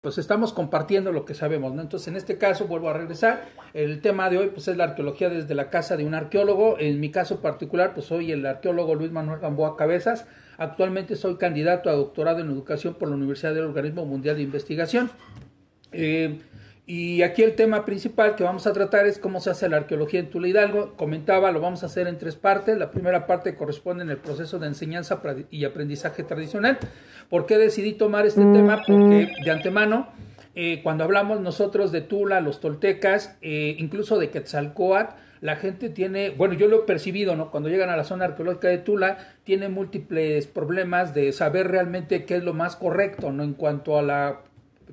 pues estamos compartiendo lo que sabemos, ¿no? Entonces, en este caso, vuelvo a regresar, el tema de hoy, pues es la arqueología desde la casa de un arqueólogo, en mi caso particular, pues soy el arqueólogo Luis Manuel Gamboa Cabezas, actualmente soy candidato a doctorado en educación por la Universidad del Organismo Mundial de Investigación. Eh, y aquí el tema principal que vamos a tratar es cómo se hace la arqueología en Tula Hidalgo. Comentaba, lo vamos a hacer en tres partes. La primera parte corresponde en el proceso de enseñanza y aprendizaje tradicional. ¿Por qué decidí tomar este tema? Porque de antemano, eh, cuando hablamos nosotros de Tula, los toltecas, eh, incluso de Quetzalcoatl, la gente tiene, bueno, yo lo he percibido, ¿no? Cuando llegan a la zona arqueológica de Tula, tiene múltiples problemas de saber realmente qué es lo más correcto, ¿no? En cuanto a la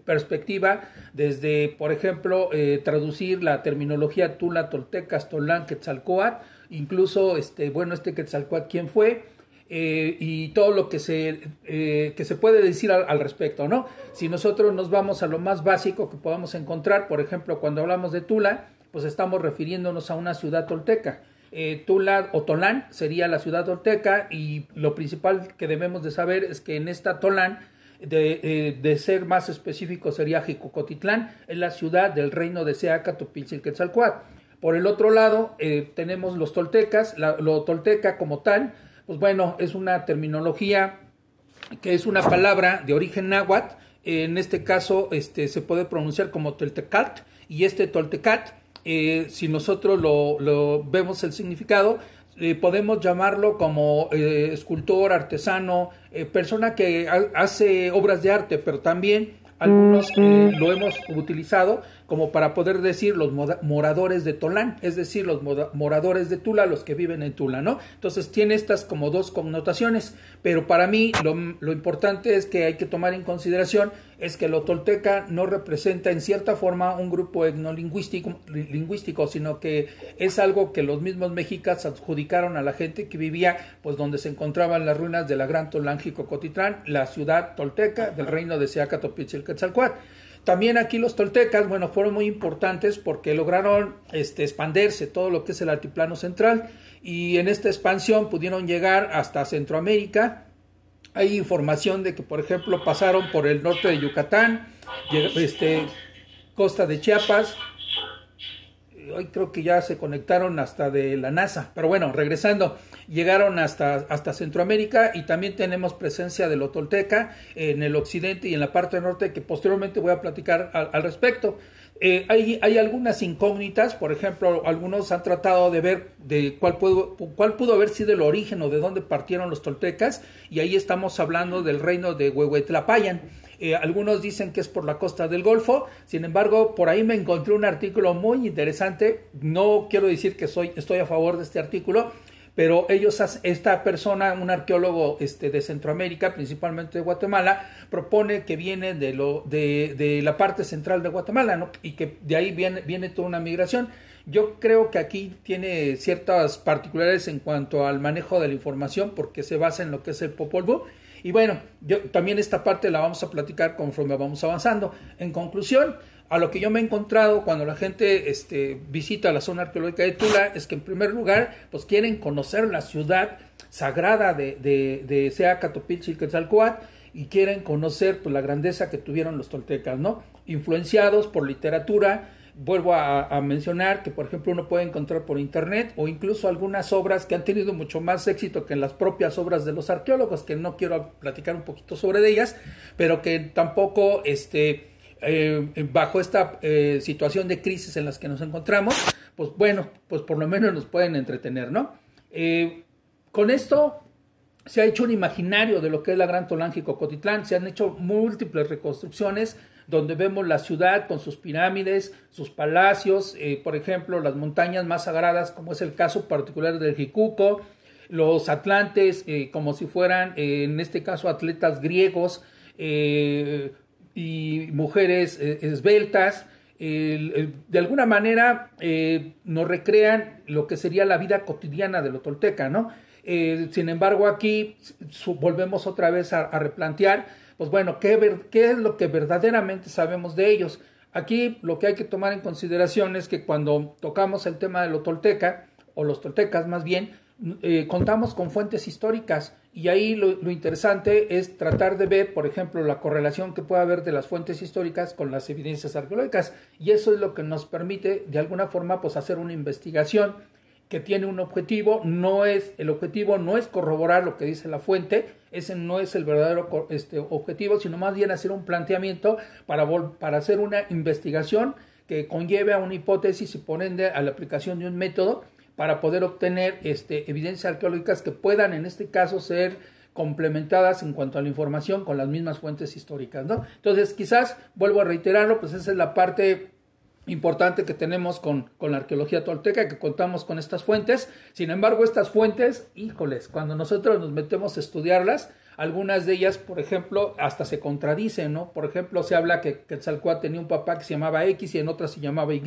perspectiva, desde, por ejemplo, eh, traducir la terminología Tula, Tolteca, Tolán, Quetzalcoatl, incluso, este, bueno, este Quetzalcoatl, ¿quién fue? Eh, y todo lo que se, eh, que se puede decir al, respecto, ¿no? Si nosotros nos vamos a lo más básico que podamos encontrar, por ejemplo, cuando hablamos de Tula, pues estamos refiriéndonos a una ciudad tolteca. Tula o Tolán sería la ciudad tolteca y lo principal que debemos de saber es que en esta Tolán de, eh, de, ser más específico sería Jicocotitlán, es la ciudad del reino de Seaca, Topilzil, Quetzalcoatl. Por el otro lado, eh, tenemos los toltecas, la, lo tolteca como tal, pues bueno, es una terminología que es una palabra de origen náhuatl, en este caso este, se puede pronunciar como toltecat, y este toltecat, eh, si nosotros lo vemos el significado, eh, podemos llamarlo como eh, escultor, artesano, eh, persona que hace obras de arte, pero también algunos lo hemos utilizado como para poder decir los moradores de Tolán, es decir, los moradores de Tula, los que viven en Tula, ¿no? Entonces tiene estas como dos connotaciones, pero para mí lo, importante es que hay que tomar en consideración es que lo tolteca no representa en cierta forma un grupo etnolingüístico, lingüístico, sino que es algo que los mismos mexicas adjudicaron a la gente que vivía pues donde se encontraban las ruinas de la Gran Tolángico Cotitlán, la ciudad tolteca del reino de Seacatopitzilquetzalcoatl. También aquí los toltecas, bueno, fueron muy importantes porque lograron este, expandirse todo lo que es el altiplano central y en esta expansión pudieron llegar hasta Centroamérica. Hay información de que, por ejemplo, pasaron por el norte de Yucatán, este, costa de Chiapas, hoy creo que ya se conectaron hasta de la NASA, pero bueno, regresando, llegaron hasta, hasta Centroamérica y también tenemos presencia de lo tolteca en el occidente y en la parte norte que posteriormente voy a platicar al, respecto. Eh, hay, hay, algunas incógnitas, por ejemplo, algunos han tratado de ver de cuál pudo, cuál pudo haber sido el origen o de dónde partieron los toltecas, y ahí estamos hablando del reino de Huehuetlapayan. Eh, algunos dicen que es por la costa del Golfo, sin embargo, por ahí me encontré un artículo muy interesante, no quiero decir que soy, estoy a favor de este artículo, pero ellos, esta persona, un arqueólogo este, de Centroamérica, principalmente de Guatemala, propone que viene de, lo, de, de la parte central de Guatemala, ¿no? y que de ahí viene, toda una migración. Yo creo que aquí tiene ciertas particularidades en cuanto al manejo de la información, porque se basa en lo que es el Popol y bueno, yo, también esta parte la vamos a platicar conforme vamos avanzando. En conclusión, a lo que yo me he encontrado cuando la gente este, visita la zona arqueológica de Tula es que en primer lugar, pues quieren conocer la ciudad sagrada de, de, de y Quetzalcoatl y quieren conocer pues, la grandeza que tuvieron los toltecas, ¿no? Influenciados por literatura, vuelvo a, mencionar que, por ejemplo, uno puede encontrar por internet o incluso algunas obras que han tenido mucho más éxito que en las propias obras de los arqueólogos, que no quiero platicar un poquito sobre ellas, pero que tampoco, este, eh, bajo esta eh, situación de crisis en las que nos encontramos, pues bueno, pues por lo menos nos pueden entretener, ¿no? Eh, con esto se ha hecho un imaginario de lo que es la Gran Tolángico Cotitlán, se han hecho múltiples reconstrucciones, donde vemos la ciudad con sus pirámides, sus palacios, eh, por ejemplo, las montañas más sagradas, como es el caso particular del Jicuco, los atlantes, eh, como si fueran, eh, en este caso, atletas griegos y mujeres esbeltas. de alguna manera nos recrean lo que sería la vida cotidiana de lo tolteca, ¿no? sin embargo, aquí volvemos otra vez a replantear pues bueno, ¿qué, ¿qué es lo que verdaderamente sabemos de ellos? Aquí lo que hay que tomar en consideración es que cuando tocamos el tema de lo tolteca, o los toltecas más bien, eh, contamos con fuentes históricas y ahí lo, interesante es tratar de ver, por ejemplo, la correlación que puede haber de las fuentes históricas con las evidencias arqueológicas. Y eso es lo que nos permite, de alguna forma, pues hacer una investigación que tiene un objetivo. No es, el objetivo no es corroborar lo que dice la fuente, ese no es el verdadero este, objetivo, sino más bien hacer un planteamiento para, para hacer una investigación que conlleve a una hipótesis y por ende a la aplicación de un método para poder obtener este, evidencias arqueológicas que puedan en este caso ser complementadas en cuanto a la información con las mismas fuentes históricas, ¿no? Entonces, quizás, vuelvo a reiterarlo, pues esa es la parte importante que tenemos con, con, la arqueología tolteca, que contamos con estas fuentes. Sin embargo, estas fuentes, híjoles, cuando nosotros nos metemos a estudiarlas, algunas de ellas, por ejemplo, hasta se contradicen, ¿no? Por ejemplo, se habla que Quetzalcóatl tenía un papá que se llamaba X y en otra se llamaba Y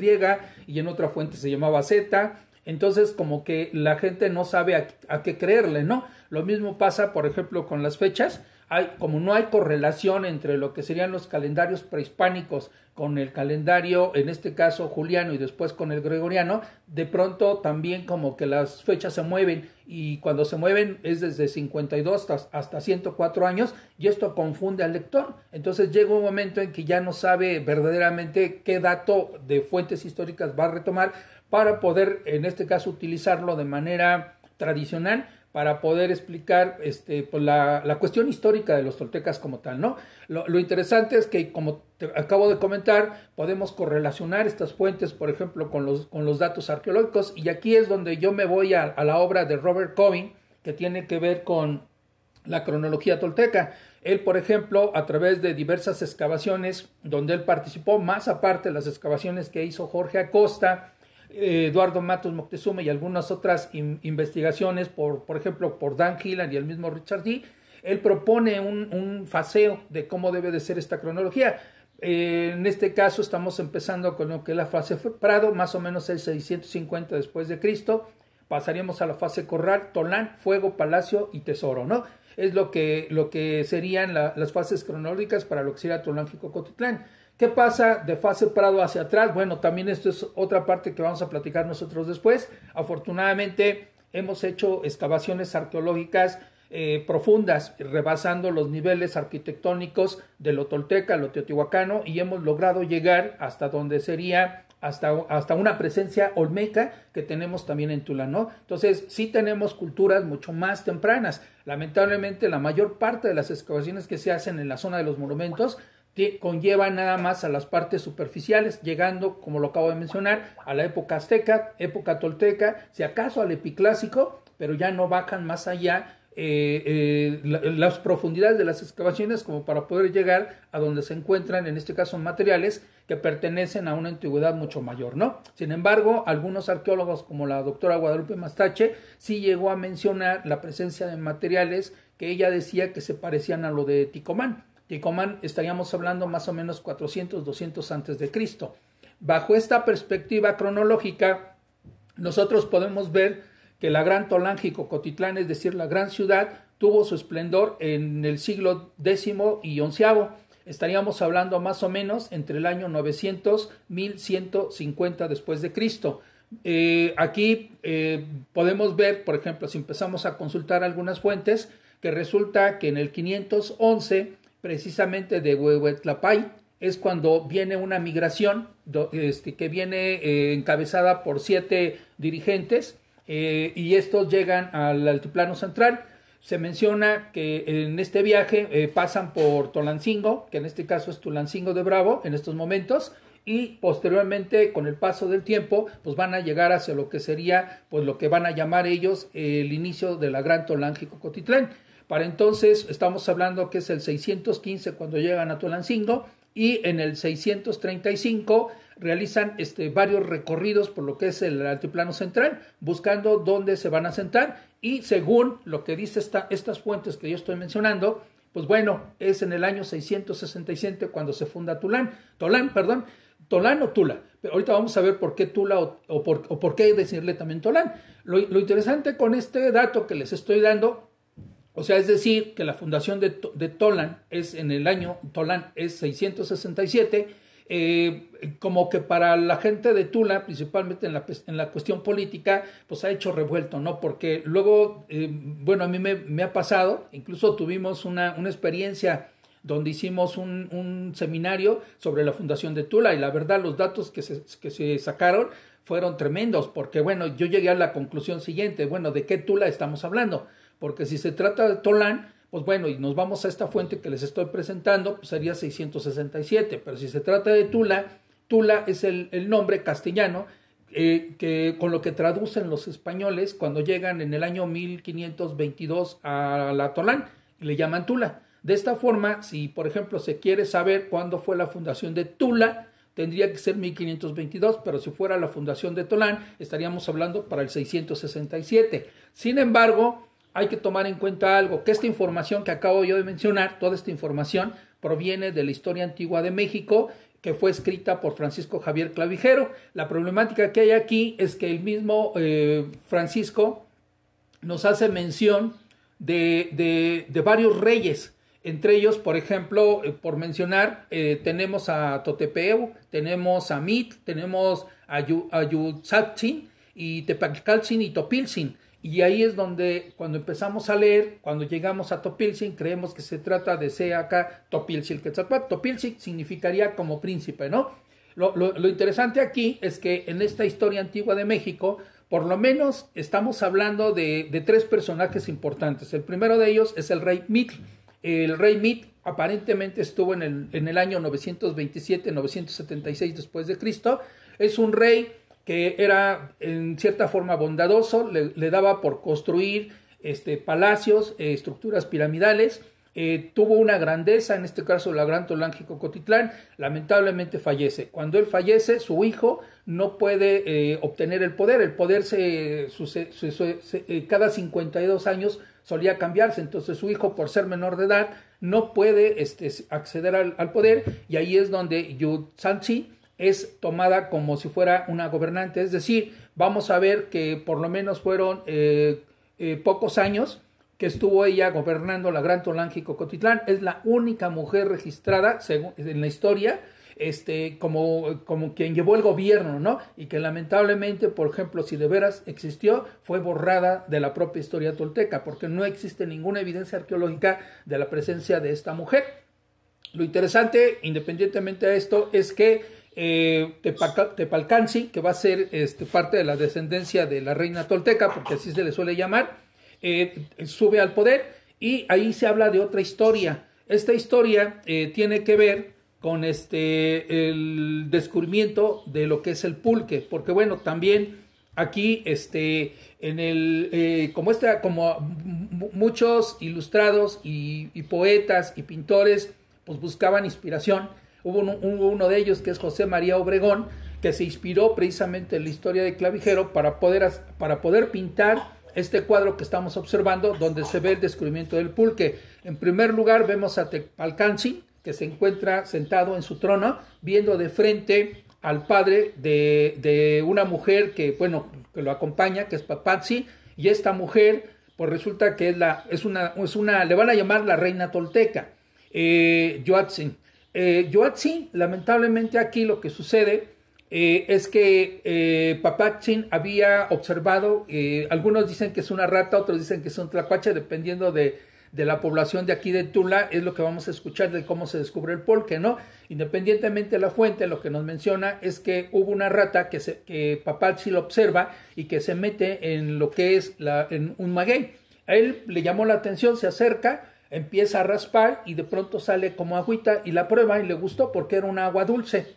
y en otra fuente se llamaba Z entonces, como que la gente no sabe a, qué creerle, ¿no? Lo mismo pasa, por ejemplo, con las fechas. Hay, como no hay correlación entre lo que serían los calendarios prehispánicos con el calendario, en este caso juliano y después con el gregoriano, de pronto también como que las fechas se mueven y cuando se mueven es desde 52 hasta, hasta 104 años y esto confunde al lector. Entonces llega un momento en que ya no sabe verdaderamente qué dato de fuentes históricas va a retomar para poder, en este caso, utilizarlo de manera tradicional para poder explicar este, pues la, cuestión histórica de los toltecas como tal, ¿no? Lo, lo, interesante es que, como te acabo de comentar, podemos correlacionar estas fuentes, por ejemplo, con los, con los datos arqueológicos, y aquí es donde yo me voy a, a la obra de Robert Coving, que tiene que ver con la cronología tolteca. Él, por ejemplo, a través de diversas excavaciones, donde él participó, más aparte de las excavaciones que hizo Jorge Acosta, Eduardo Matos Moctezuma y algunas otras investigaciones, por, por ejemplo, por Dan Hillan y el mismo Richard D., él propone un, un faseo de cómo debe de ser esta cronología. Eh, en este caso estamos empezando con lo que es la fase Prado, más o menos el 650 después de Cristo. Pasaríamos a la fase Corral, Tolán, Fuego, Palacio y Tesoro, ¿no? Es lo que, lo que serían las fases cronológicas para lo que sería Tolángico Cotitlán. ¿Qué pasa de fase Prado hacia atrás? Bueno, también esto es otra parte que vamos a platicar nosotros después. Afortunadamente hemos hecho excavaciones arqueológicas eh, profundas, rebasando los niveles arquitectónicos de lo tolteca, lo teotihuacano, y hemos logrado llegar hasta donde sería hasta, hasta una presencia olmeca que tenemos también en Tula, ¿no? Entonces, sí tenemos culturas mucho más tempranas. Lamentablemente, la mayor parte de las excavaciones que se hacen en la zona de los monumentos conlleva nada más a las partes superficiales, llegando, como lo acabo de mencionar, a la época azteca, época tolteca, si acaso al epiclásico, pero ya no bajan más allá eh, eh, las profundidades de las excavaciones como para poder llegar a donde se encuentran, en este caso, materiales que pertenecen a una antigüedad mucho mayor, ¿no? Sin embargo, algunos arqueólogos, como la doctora Guadalupe Mastache, sí llegó a mencionar la presencia de materiales que ella decía que se parecían a lo de Ticomán. Ticomán estaríamos hablando más o menos 400, 200 antes de Cristo. Bajo esta perspectiva cronológica, nosotros podemos ver que la gran Tolángico Cotitlán, es decir, la gran ciudad, tuvo su esplendor en el siglo X y XI. Estaríamos hablando más o menos entre el año 900 1150 después de Cristo. Eh, aquí eh, podemos ver, por ejemplo, si empezamos a consultar algunas fuentes, que resulta que en el 511 precisamente de Huehuetlapay, es cuando viene una migración este, que viene eh, encabezada por siete dirigentes eh, y estos llegan al altiplano central. Se menciona que en este viaje eh, pasan por Tolancingo, que en este caso es Tulancingo de Bravo en estos momentos, y posteriormente con el paso del tiempo pues van a llegar hacia lo que sería pues lo que van a llamar ellos el inicio de la Gran Tolángico Cotitlán. Para entonces estamos hablando que es el 615 cuando llegan a Tulancingo y en el 635 realizan este, varios recorridos por lo que es el altiplano central, buscando dónde se van a sentar y según lo que dice esta, estas fuentes que yo estoy mencionando, pues bueno, es en el año 667 cuando se funda Tulán, Tolán, perdón, Tolán o Tula. Pero ahorita vamos a ver por qué Tula o, por, o por, qué decirle también Tolán. Lo, lo interesante con este dato que les estoy dando o sea, es decir, que la fundación de, de Tolan es en el año, Tolan es 667 eh, como que para la gente de Tula, principalmente en la, en la cuestión política, pues ha hecho revuelto, ¿no? Porque luego, eh, bueno, a mí me, ha pasado, incluso tuvimos una, una experiencia donde hicimos un, un, seminario sobre la fundación de Tula y la verdad los datos que se, que se sacaron fueron tremendos, porque bueno, yo llegué a la conclusión siguiente, bueno, ¿de qué Tula estamos hablando? Porque si se trata de Tolán, pues bueno, y nos vamos a esta fuente que les estoy presentando, pues sería 667, pero si se trata de Tula, Tula es el, nombre castellano eh, que con lo que traducen los españoles cuando llegan en el año 1522 a la Tolán y le llaman Tula. De esta forma, si por ejemplo se quiere saber cuándo fue la fundación de Tula, tendría que ser 1522, pero si fuera la fundación de Tolán, estaríamos hablando para el 667. Sin embargo, hay que tomar en cuenta algo, que esta información que acabo yo de mencionar, toda esta información proviene de la historia antigua de México que fue escrita por Francisco Javier Clavijero. La problemática que hay aquí es que el mismo eh, Francisco nos hace mención de, de, varios reyes. Entre ellos, por ejemplo, eh, por mencionar, eh, tenemos a Totepeu, tenemos a Mit, tenemos a Yutzaptzin y Tepalcaltzin y Topilzin. Y ahí es donde cuando empezamos a leer, cuando llegamos a Topilzin, creemos que se trata de ser acá Topilzin Quetzalcoatl. Topilzin significaría como príncipe, ¿no? Lo, lo, interesante aquí es que en esta historia antigua de México, por lo menos estamos hablando de, de tres personajes importantes. El primero de ellos es el rey Mitl. El rey Mit aparentemente estuvo en el, en el año 927-976 después de Cristo. Es un rey que era en cierta forma bondadoso, le, daba por construir este, palacios, eh, estructuras piramidales, eh, tuvo una grandeza, en este caso la gran Tolángico Cotitlán, lamentablemente fallece. Cuando él fallece, su hijo no puede eh, obtener el poder, el poder se, cada 52 años solía cambiarse, entonces su hijo por ser menor de edad no puede este, acceder al, al, poder. Y ahí es donde Yu Sanchi es tomada como si fuera una gobernante, es decir, vamos a ver que por lo menos fueron eh, eh, pocos años que estuvo ella gobernando la Gran Tolángico Cotitlán, es la única mujer registrada en la historia este, como, como quien llevó el gobierno, ¿no? Y que lamentablemente, por ejemplo, si de veras existió, fue borrada de la propia historia tolteca, porque no existe ninguna evidencia arqueológica de la presencia de esta mujer. Lo interesante, independientemente de esto, es que eh, Tepalcansi, que va a ser este, parte de la descendencia de la reina tolteca, porque así se le suele llamar, eh, sube al poder y ahí se habla de otra historia. Esta historia eh, tiene que ver con este el descubrimiento de lo que es el pulque, porque bueno, también aquí este eh, como muchos ilustrados y, y poetas y pintores pues buscaban inspiración Hubo uno, de ellos que es José María Obregón, que se inspiró precisamente en la historia de Clavijero para poder, para poder pintar este cuadro que estamos observando, donde se ve el descubrimiento del pulque. En primer lugar vemos a Tepalcansi, que se encuentra sentado en su trono, viendo de frente al padre de, una mujer que, bueno, que lo acompaña, que es Papazzi, y esta mujer, pues resulta que es, la, es, una, es una, le van a llamar la reina tolteca, eh, eh, lamentablemente aquí lo que sucede eh, es que eh, había observado, eh, algunos dicen que es una rata, otros dicen que es un tlacuache, dependiendo de, la población de aquí de Tula, es lo que vamos a escuchar de cómo se descubre el polque, ¿no? Independientemente de la fuente, lo que nos menciona es que hubo una rata que, se, que lo observa y que se mete en lo que es la, en un maguey. A él le llamó la atención, se acerca, empieza a raspar y de pronto sale como agüita y la prueba y le gustó porque era un agua dulce.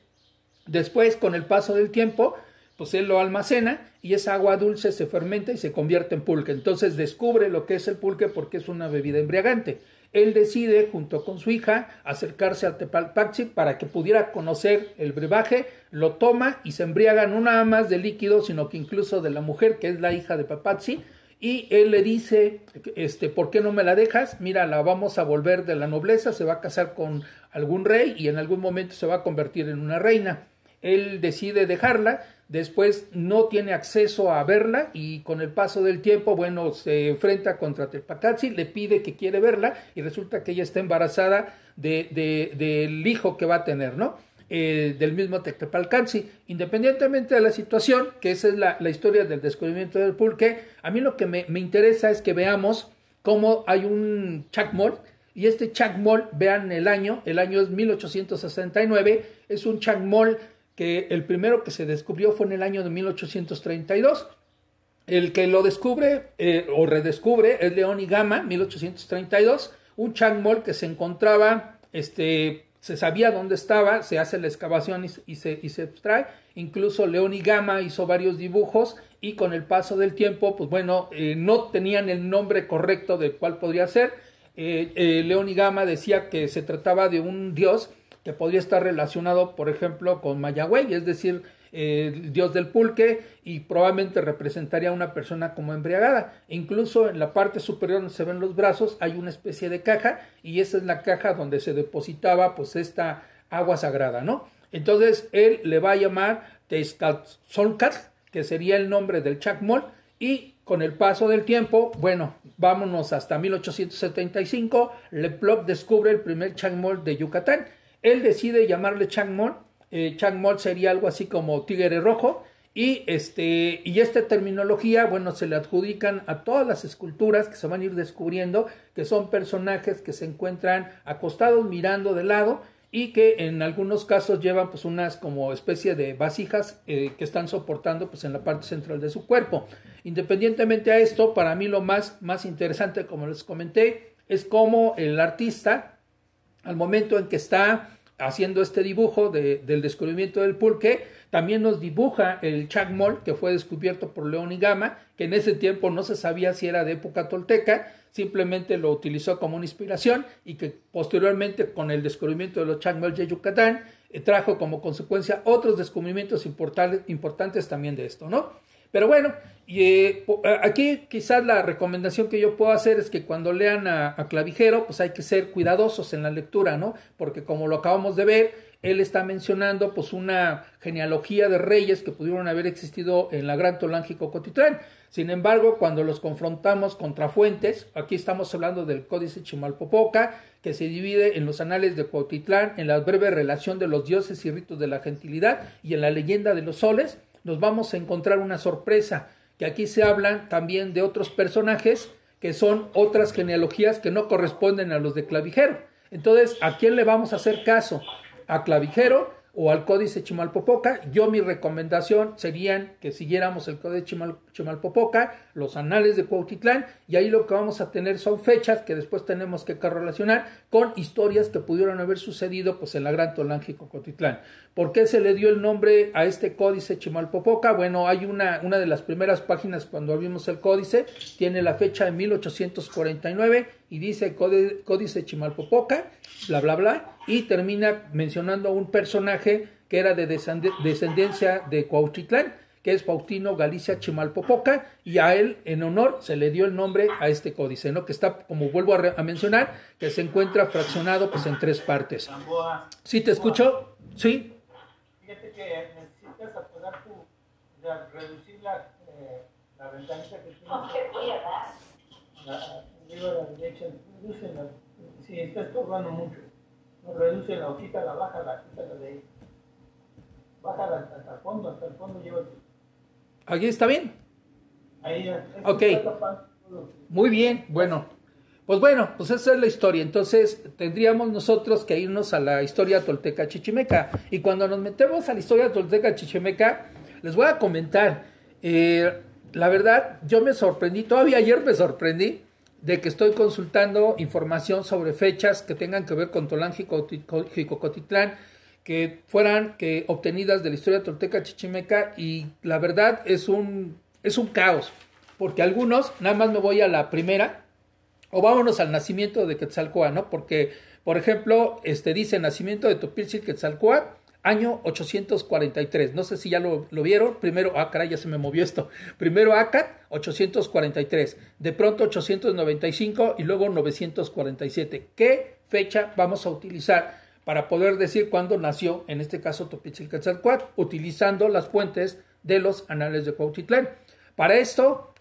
Después, con el paso del tiempo, pues él lo almacena y esa agua dulce se fermenta y se convierte en pulque. Entonces descubre lo que es el pulque porque es una bebida embriagante. Él decide, junto con su hija, acercarse al Tepalpaxi para que pudiera conocer el brebaje, lo toma y se embriaga no nada más de líquido, sino que incluso de la mujer, que es la hija de Papazi, y él le dice, este, ¿por qué no me la dejas? Mira, la vamos a volver de la nobleza, se va a casar con algún rey y en algún momento se va a convertir en una reina. Él decide dejarla, después no tiene acceso a verla y con el paso del tiempo, bueno, se enfrenta contra Tepacatzi, le pide que quiere verla y resulta que ella está embarazada de, del hijo que va a tener, ¿no? Eh, del mismo Tectepalcansi. Independientemente de la situación, que esa es la, historia del descubrimiento del pulque, a mí lo que me, interesa es que veamos cómo hay un chacmol, y este chacmol, vean el año, el año es 1869, es un chacmol que el primero que se descubrió fue en el año de 1832. El que lo descubre eh, o redescubre es León y Gama, 1832, un chacmol que se encontraba este, se sabía dónde estaba, se hace la excavación y, se, y se extrae. Incluso León y Gama hizo varios dibujos y con el paso del tiempo, pues bueno, eh, no tenían el nombre correcto del cual podría ser. Eh, eh, León y Gama decía que se trataba de un dios que podría estar relacionado, por ejemplo, con Mayagüey, es decir, el dios del pulque y probablemente representaría a una persona como embriagada. Incluso en la parte superior donde se ven los brazos hay una especie de caja y esa es la caja donde se depositaba pues esta agua sagrada, ¿no? Entonces él le va a llamar Tezcatzoncatl, que sería el nombre del Chacmol, y con el paso del tiempo, bueno, vámonos hasta 1875, Leploc descubre el primer Chacmol de Yucatán. Él decide llamarle Chacmol eh, Changmol sería algo así como tigre rojo. Y, este, y esta terminología, bueno, se le adjudican a todas las esculturas que se van a ir descubriendo, que son personajes que se encuentran acostados mirando de lado y que en algunos casos llevan pues unas como especie de vasijas eh, que están soportando pues en la parte central de su cuerpo. Independientemente a esto, para mí lo más, más interesante, como les comenté, es cómo el artista, al momento en que está haciendo este dibujo del descubrimiento del pulque, también nos dibuja el chacmol que fue descubierto por León y Gama, que en ese tiempo no se sabía si era de época tolteca, simplemente lo utilizó como una inspiración y que posteriormente con el descubrimiento de los chacmol de Yucatán eh, trajo como consecuencia otros descubrimientos importantes también de esto, ¿no? Pero bueno, y, eh, aquí quizás la recomendación que yo puedo hacer es que cuando lean a, Clavijero, pues hay que ser cuidadosos en la lectura, ¿no? Porque como lo acabamos de ver, él está mencionando pues una genealogía de reyes que pudieron haber existido en la Gran Tolángico Cotitlán. Sin embargo, cuando los confrontamos contra fuentes, aquí estamos hablando del Códice Chimalpopoca, que se divide en los anales de Cotitlán, en la breve relación de los dioses y ritos de la gentilidad y en la leyenda de los soles, nos vamos a encontrar una sorpresa, que aquí se hablan también de otros personajes que son otras genealogías que no corresponden a los de Clavijero. Entonces, ¿a quién le vamos a hacer caso? ¿A Clavijero o al Códice Chimalpopoca. Yo mi recomendación serían que siguiéramos el Códice Chimalpopoca, los anales de Cuautitlán, y ahí lo que vamos a tener son fechas que después tenemos que correlacionar con historias que pudieron haber sucedido pues en la Gran Tolángico Cuautitlán. ¿Por qué se le dio el nombre a este Códice Chimalpopoca? Bueno, hay una, una de las primeras páginas cuando abrimos el códice, tiene la fecha de 1849 y dice Códice Chimalpopoca, bla, bla, bla, y termina mencionando a un personaje que era de descendencia de Cuautitlán, que es Faustino Galicia Chimalpopoca, y a él en honor se le dio el nombre a este códice, ¿no? Que está, como vuelvo a, mencionar, que se encuentra fraccionado pues en tres partes. ¿Sí te escucho? ¿Sí? Fíjate que necesitas apagar tu, reducir la, eh, la ventanita que tienes. voy a dar la derecha, si está estorbando mucho, no reduce la hojita, la baja, la quita de ahí. Bájala hasta el fondo, hasta el fondo llévate. ¿Aquí está bien? Ahí ya. Ok. Muy bien, bueno. Pues bueno, pues esa es la historia. Entonces tendríamos nosotros que irnos a la historia tolteca chichimeca. Y cuando nos metemos a la historia tolteca chichimeca, les voy a comentar. Eh, la verdad, yo me sorprendí, todavía ayer me sorprendí de que estoy consultando información sobre fechas que tengan que ver con Tolángico Jicocotitlán, que fueran que obtenidas de la historia tolteca chichimeca y la verdad es un, es un caos, porque algunos, nada más me voy a la primera, o vámonos al nacimiento de Quetzalcoatl, ¿no? Porque, por ejemplo, este dice nacimiento de Topilzil Quetzalcoatl, año 843. No sé si ya lo, vieron. Primero, ah, caray, ya se me movió esto. Primero Acat, 843. De pronto 895 y luego 947. ¿Qué fecha vamos a utilizar para poder decir cuándo nació, en este caso Topitzilquetzalcoatl, utilizando las fuentes de los anales de Cuautitlán? Para esto,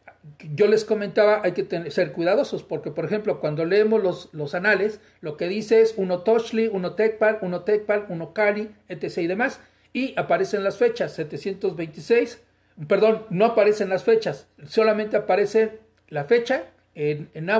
yo les comentaba, hay que tener, ser cuidadosos, porque por ejemplo, cuando leemos los, los anales, lo que dice es uno Toshli, uno Tecpal, uno Tecpal, uno Cali, etc. y demás, y aparecen las fechas, 726, perdón, no aparecen las fechas, solamente aparece la fecha en, en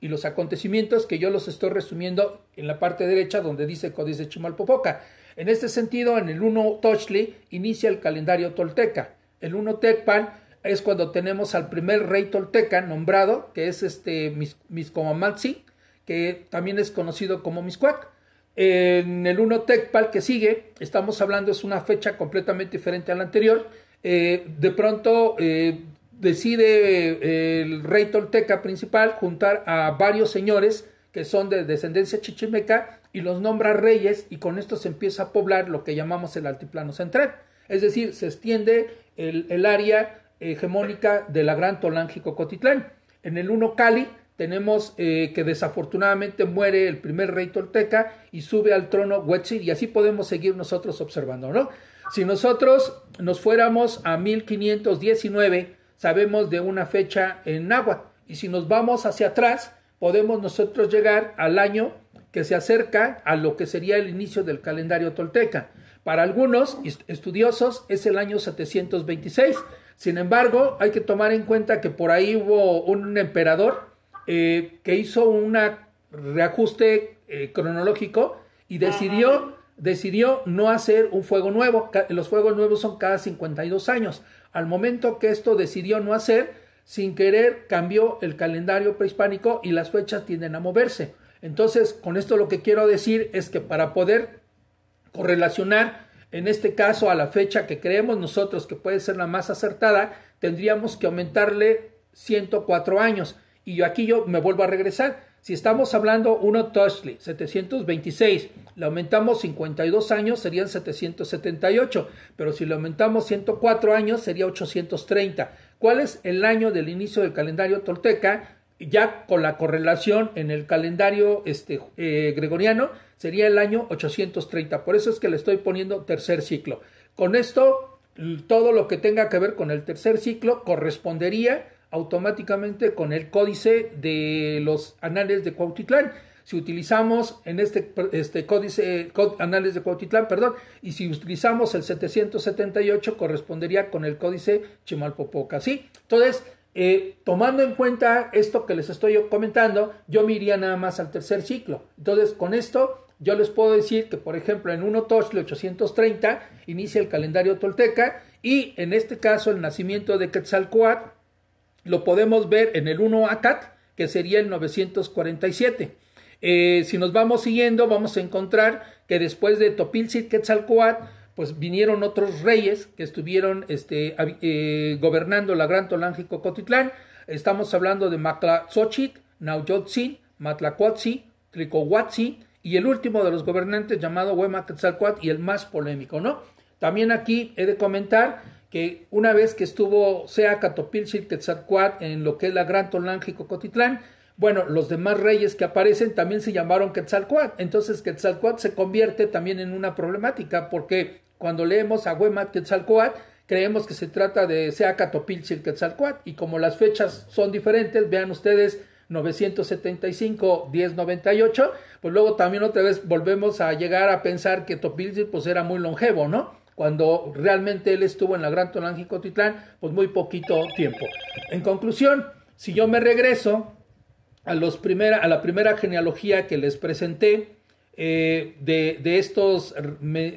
y los acontecimientos que yo los estoy resumiendo en la parte derecha donde dice Códice Chimalpopoca. En este sentido, en el 1 Tochli inicia el calendario tolteca. El 1 Tecpan es cuando tenemos al primer rey tolteca nombrado, que es este Miscomamatzi, que también es conocido como Miscuac. En el 1 Tecpal que sigue, estamos hablando, es una fecha completamente diferente a la anterior. Eh, de pronto eh, decide eh, el rey tolteca principal juntar a varios señores que son de descendencia chichimeca y los nombra reyes y con esto se empieza a poblar lo que llamamos el altiplano central. Es decir, se extiende el, área hegemónica de la Gran Tolángico Cotitlán. En el 1 Cali tenemos eh, que desafortunadamente muere el primer rey tolteca y sube al trono Huetzil y así podemos seguir nosotros observando, ¿no? Si nosotros nos fuéramos a 1519, sabemos de una fecha en náhuatl y si nos vamos hacia atrás, podemos nosotros llegar al año que se acerca a lo que sería el inicio del calendario tolteca. Para algunos estudiosos es el año 726. Sin embargo, hay que tomar en cuenta que por ahí hubo un emperador eh, que hizo un reajuste eh, cronológico y decidió, decidió no hacer un fuego nuevo. Los fuegos nuevos son cada 52 años. Al momento que esto decidió no hacer, sin querer cambió el calendario prehispánico y las fechas tienden a moverse. Entonces, con esto lo que quiero decir es que para poder correlacionar, en este caso, a la fecha que creemos nosotros que puede ser la más acertada, tendríamos que aumentarle 104 años. Y yo aquí yo me vuelvo a regresar. Si estamos hablando 1 Toshli, 726, le aumentamos 52 años, serían 778, pero si le aumentamos 104 años, sería 830. ¿Cuál es el año del inicio del calendario tolteca? ya con la correlación en el calendario este, eh, gregoriano, sería el año 830. Por eso es que le estoy poniendo tercer ciclo. Con esto, todo lo que tenga que ver con el tercer ciclo correspondería automáticamente con el códice de los anales de Cuautitlán. Si utilizamos en este, este códice, anales de Cuautitlán, perdón, y si utilizamos el 778, correspondería con el códice Chimalpopoca, ¿sí? Entonces, eh, tomando en cuenta esto que les estoy comentando, yo me iría nada más al tercer ciclo. Entonces, con esto, yo les puedo decir que, por ejemplo, en 1 Tochli 830 inicia el calendario tolteca y en este caso el nacimiento de Quetzalcoatl lo podemos ver en el 1 Acat, que sería el 947. Eh, si nos vamos siguiendo, vamos a encontrar que después de Topilzit Quetzalcoatl pues vinieron otros reyes que estuvieron este, eh, gobernando la Gran Tolángico Cotitlán. Estamos hablando de Maclatzochit, Nauyotzin, Matlacuatzi, Tlicohuatzi y el último de los gobernantes llamado Huema Quetzalcoatl y el más polémico, ¿no? También aquí he de comentar que una vez que estuvo Sea Catopilchit Quetzalcoatl en lo que es la Gran Tolángico Cotitlán, bueno, los demás reyes que aparecen también se llamaron Quetzalcoatl. Entonces Quetzalcoatl se convierte también en una problemática porque cuando leemos a Huema Quetzalcoatl creemos que se trata de Seacatopilchil Quetzalcoatl y como las fechas son diferentes, vean ustedes 975 1098, pues luego también otra vez volvemos a llegar a pensar que Topilchil pues era muy longevo, ¿no? Cuando realmente él estuvo en la Gran Tolanjicotitlán, pues muy poquito tiempo. En conclusión, si yo me regreso a, los primera, a la primera genealogía que les presenté, eh, de, estos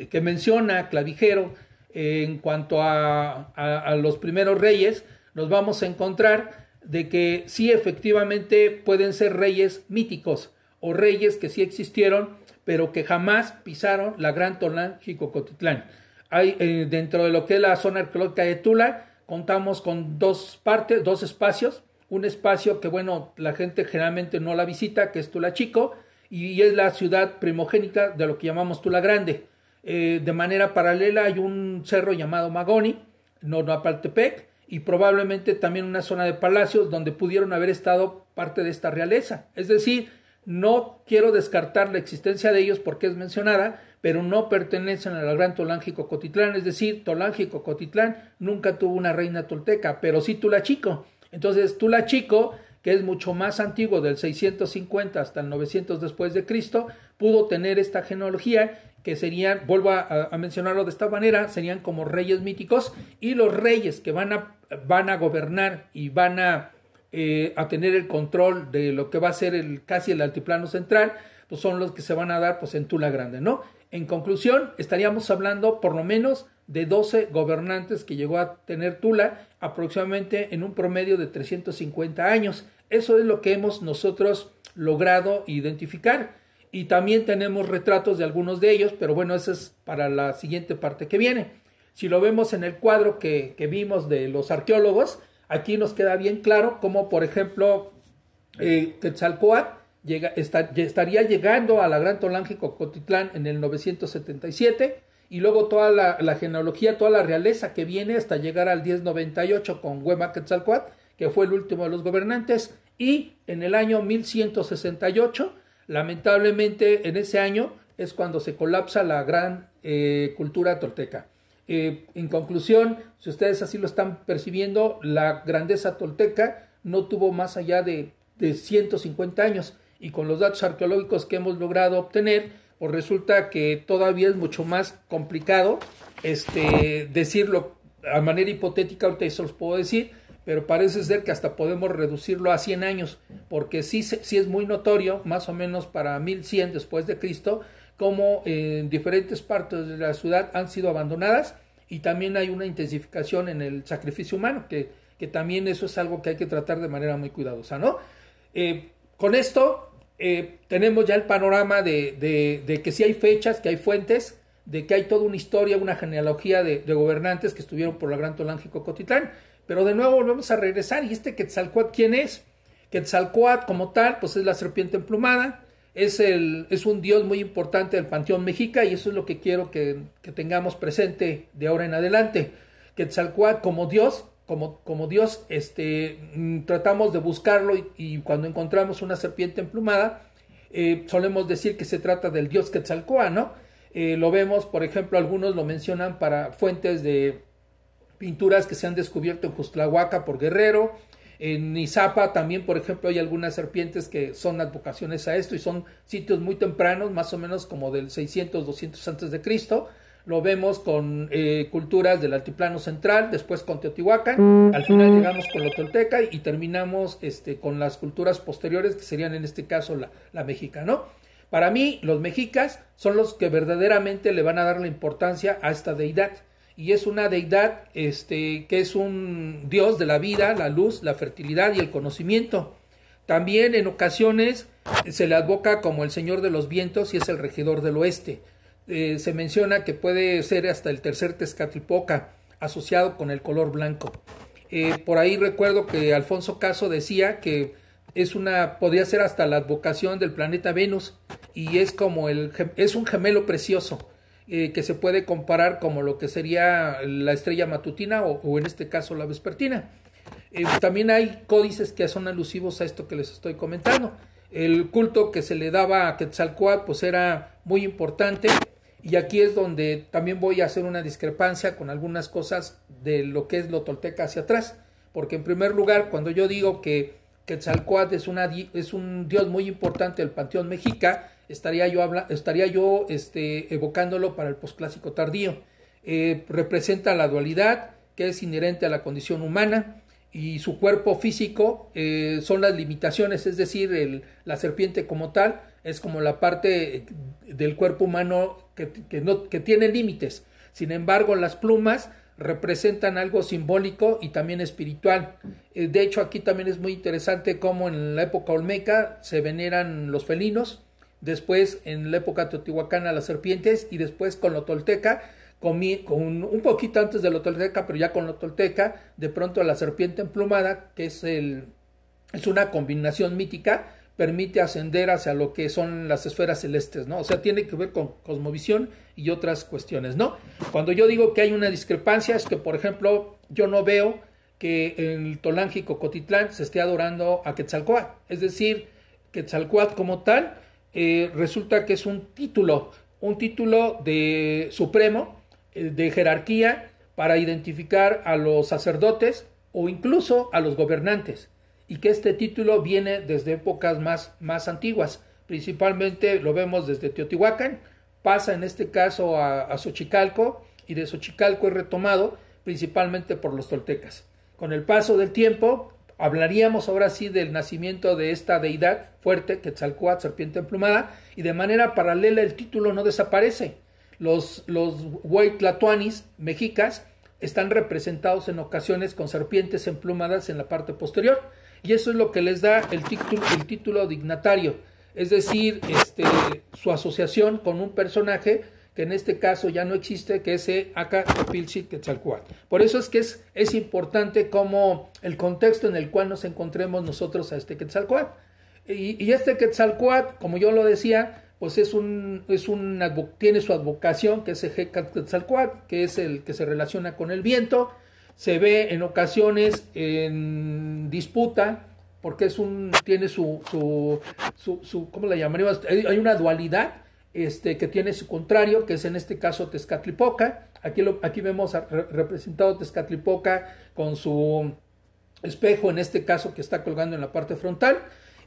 que menciona Clavijero eh, en cuanto a, a, los primeros reyes, nos vamos a encontrar de que sí efectivamente pueden ser reyes míticos o reyes que sí existieron, pero que jamás pisaron la Gran Tolán Jicocotitlán. Hay, eh, dentro de lo que es la zona arqueológica de Tula, contamos con dos partes, dos espacios, un espacio que, bueno, la gente generalmente no la visita, que es Tula Chico, y es la ciudad primogénica de lo que llamamos Tula Grande. Eh, de manera paralela hay un cerro llamado Magoni, Nordapaltepec, y probablemente también una zona de palacios donde pudieron haber estado parte de esta realeza. Es decir, no quiero descartar la existencia de ellos porque es mencionada, pero no pertenecen a la gran Tolángico Cotitlán, es decir, Tolángico Cotitlán nunca tuvo una reina tolteca, pero sí Tula Chico. Entonces, Tula Chico, que es mucho más antiguo, del 650 hasta el 900 después de Cristo, pudo tener esta genealogía que serían, vuelvo a, mencionarlo de esta manera, serían como reyes míticos y los reyes que van a, van a gobernar y van a, eh, a tener el control de lo que va a ser el, casi el altiplano central, pues son los que se van a dar pues en Tula Grande, ¿no? En conclusión, estaríamos hablando por lo menos de 12 gobernantes que llegó a tener Tula aproximadamente en un promedio de 350 años. Eso es lo que hemos nosotros logrado identificar. Y también tenemos retratos de algunos de ellos, pero bueno, eso es para la siguiente parte que viene. Si lo vemos en el cuadro que, que vimos de los arqueólogos, aquí nos queda bien claro cómo, por ejemplo, eh, Quetzalcoatl llega, estaría llegando a la Gran Tolángico Cotitlán en el 977 y luego toda la, genealogía, toda la realeza que viene hasta llegar al 1098 con Huema Quetzalcoatl, que fue el último de los gobernantes, y en el año 1168, lamentablemente en ese año es cuando se colapsa la gran eh, cultura tolteca. Eh, en conclusión, si ustedes así lo están percibiendo, la grandeza tolteca no tuvo más allá de, de 150 años. Y con los datos arqueológicos que hemos logrado obtener, pues resulta que todavía es mucho más complicado este, decirlo a manera hipotética, ahorita eso los puedo decir, pero parece ser que hasta podemos reducirlo a 100 años, porque sí, sí es muy notorio, más o menos para 1100 después de Cristo, como en diferentes partes de la ciudad han sido abandonadas y también hay una intensificación en el sacrificio humano, que, que también eso es algo que hay que tratar de manera muy cuidadosa, ¿no? Eh, con esto eh, tenemos ya el panorama de, de, que si hay fechas, que hay fuentes, de que hay toda una historia, una genealogía de, gobernantes que estuvieron por la Gran Tolángico Cotitlán. Pero de nuevo volvemos a regresar. ¿Y este Quetzalcoatl quién es? Quetzalcoatl como tal, pues es la serpiente emplumada. Es, el, es un dios muy importante del panteón mexica y eso es lo que quiero que, que tengamos presente de ahora en adelante. Quetzalcoatl como dios como, como Dios, este, mm, tratamos de buscarlo y, cuando encontramos una serpiente emplumada, eh, solemos decir que se trata del dios Quetzalcoatl, ¿no? Eh, lo vemos, por ejemplo, algunos lo mencionan para fuentes de pinturas que se han descubierto en Justlahuaca por Guerrero. En Izapa también, por ejemplo, hay algunas serpientes que son advocaciones a esto y son sitios muy tempranos, más o menos como del 600, 200 antes de Cristo lo vemos con eh, culturas del altiplano central, después con Teotihuacán, al final llegamos con la tolteca y terminamos este, con las culturas posteriores, que serían en este caso la, la mexica, ¿no? Para mí, los mexicas son los que verdaderamente le van a dar la importancia a esta deidad. Y es una deidad este, que es un dios de la vida, la luz, la fertilidad y el conocimiento. También en ocasiones se le advoca como el señor de los vientos y es el regidor del oeste. Eh, se menciona que puede ser hasta el tercer Tezcatlipoca asociado con el color blanco. Eh, por ahí recuerdo que Alfonso Caso decía que es una podría ser hasta la advocación del planeta Venus y es como el es un gemelo precioso eh, que se puede comparar como lo que sería la estrella matutina o, en este caso la vespertina. también hay códices que son alusivos a esto que les estoy comentando. El culto que se le daba a Quetzalcoatl pues era muy importante y aquí es donde también voy a hacer una discrepancia con algunas cosas de lo que es lo tolteca hacia atrás. Porque en primer lugar, cuando yo digo que Quetzalcoatl es, una, es un dios muy importante del panteón mexica, estaría yo, habla, estaría yo este, evocándolo para el posclásico tardío. Eh, representa la dualidad que es inherente a la condición humana y su cuerpo físico eh, son las limitaciones, es decir, la serpiente como tal es como la parte del cuerpo humano que, no, que tiene límites. Sin embargo, las plumas representan algo simbólico y también espiritual. Eh, de hecho, aquí también es muy interesante cómo en la época olmeca se veneran los felinos, después en la época teotihuacana las serpientes y después con lo tolteca, con, un poquito antes de lo tolteca, pero ya con lo tolteca, de pronto la serpiente emplumada, que es, el, es una combinación mítica, permite ascender hacia lo que son las esferas celestes, ¿no? O sea, tiene que ver con cosmovisión y otras cuestiones, ¿no? Cuando yo digo que hay una discrepancia es que, por ejemplo, yo no veo que en el Tolángico Cotitlán se esté adorando a Quetzalcoatl, es decir, Quetzalcoatl como tal eh, resulta que es un título, un título de supremo, eh, de jerarquía, para identificar a los sacerdotes o incluso a los gobernantes, y que este título viene desde épocas más, más antiguas, principalmente lo vemos desde Teotihuacán, pasa en este caso a, a Xochicalco, y de Xochicalco es retomado principalmente por los toltecas. Con el paso del tiempo, hablaríamos ahora sí del nacimiento de esta deidad fuerte, Quetzalcoatl, serpiente emplumada, y de manera paralela el título no desaparece. Los, los mexicas están representados en ocasiones con serpientes emplumadas en la parte posterior, y eso es lo que les da el título, el título dignatario, es decir, este, su asociación con un personaje que en este caso ya no existe, que es acá Pilchit Quetzalcoatl. Por eso es que es, es importante como el contexto en el cual nos encontremos nosotros a este Quetzalcoatl. Y, y este Quetzalcoatl, como yo lo decía, pues es un, es un, tiene su advocación, que es el Quetzalcoatl, que es el que se relaciona con el viento, se ve en ocasiones en disputa, porque es un, tiene su, su, su, su ¿cómo la llamaríamos? Hay una dualidad, este, que tiene su contrario, que es en este caso Tezcatlipoca. Aquí, aquí vemos representado Tezcatlipoca con su espejo, en este caso que está colgando en la parte frontal.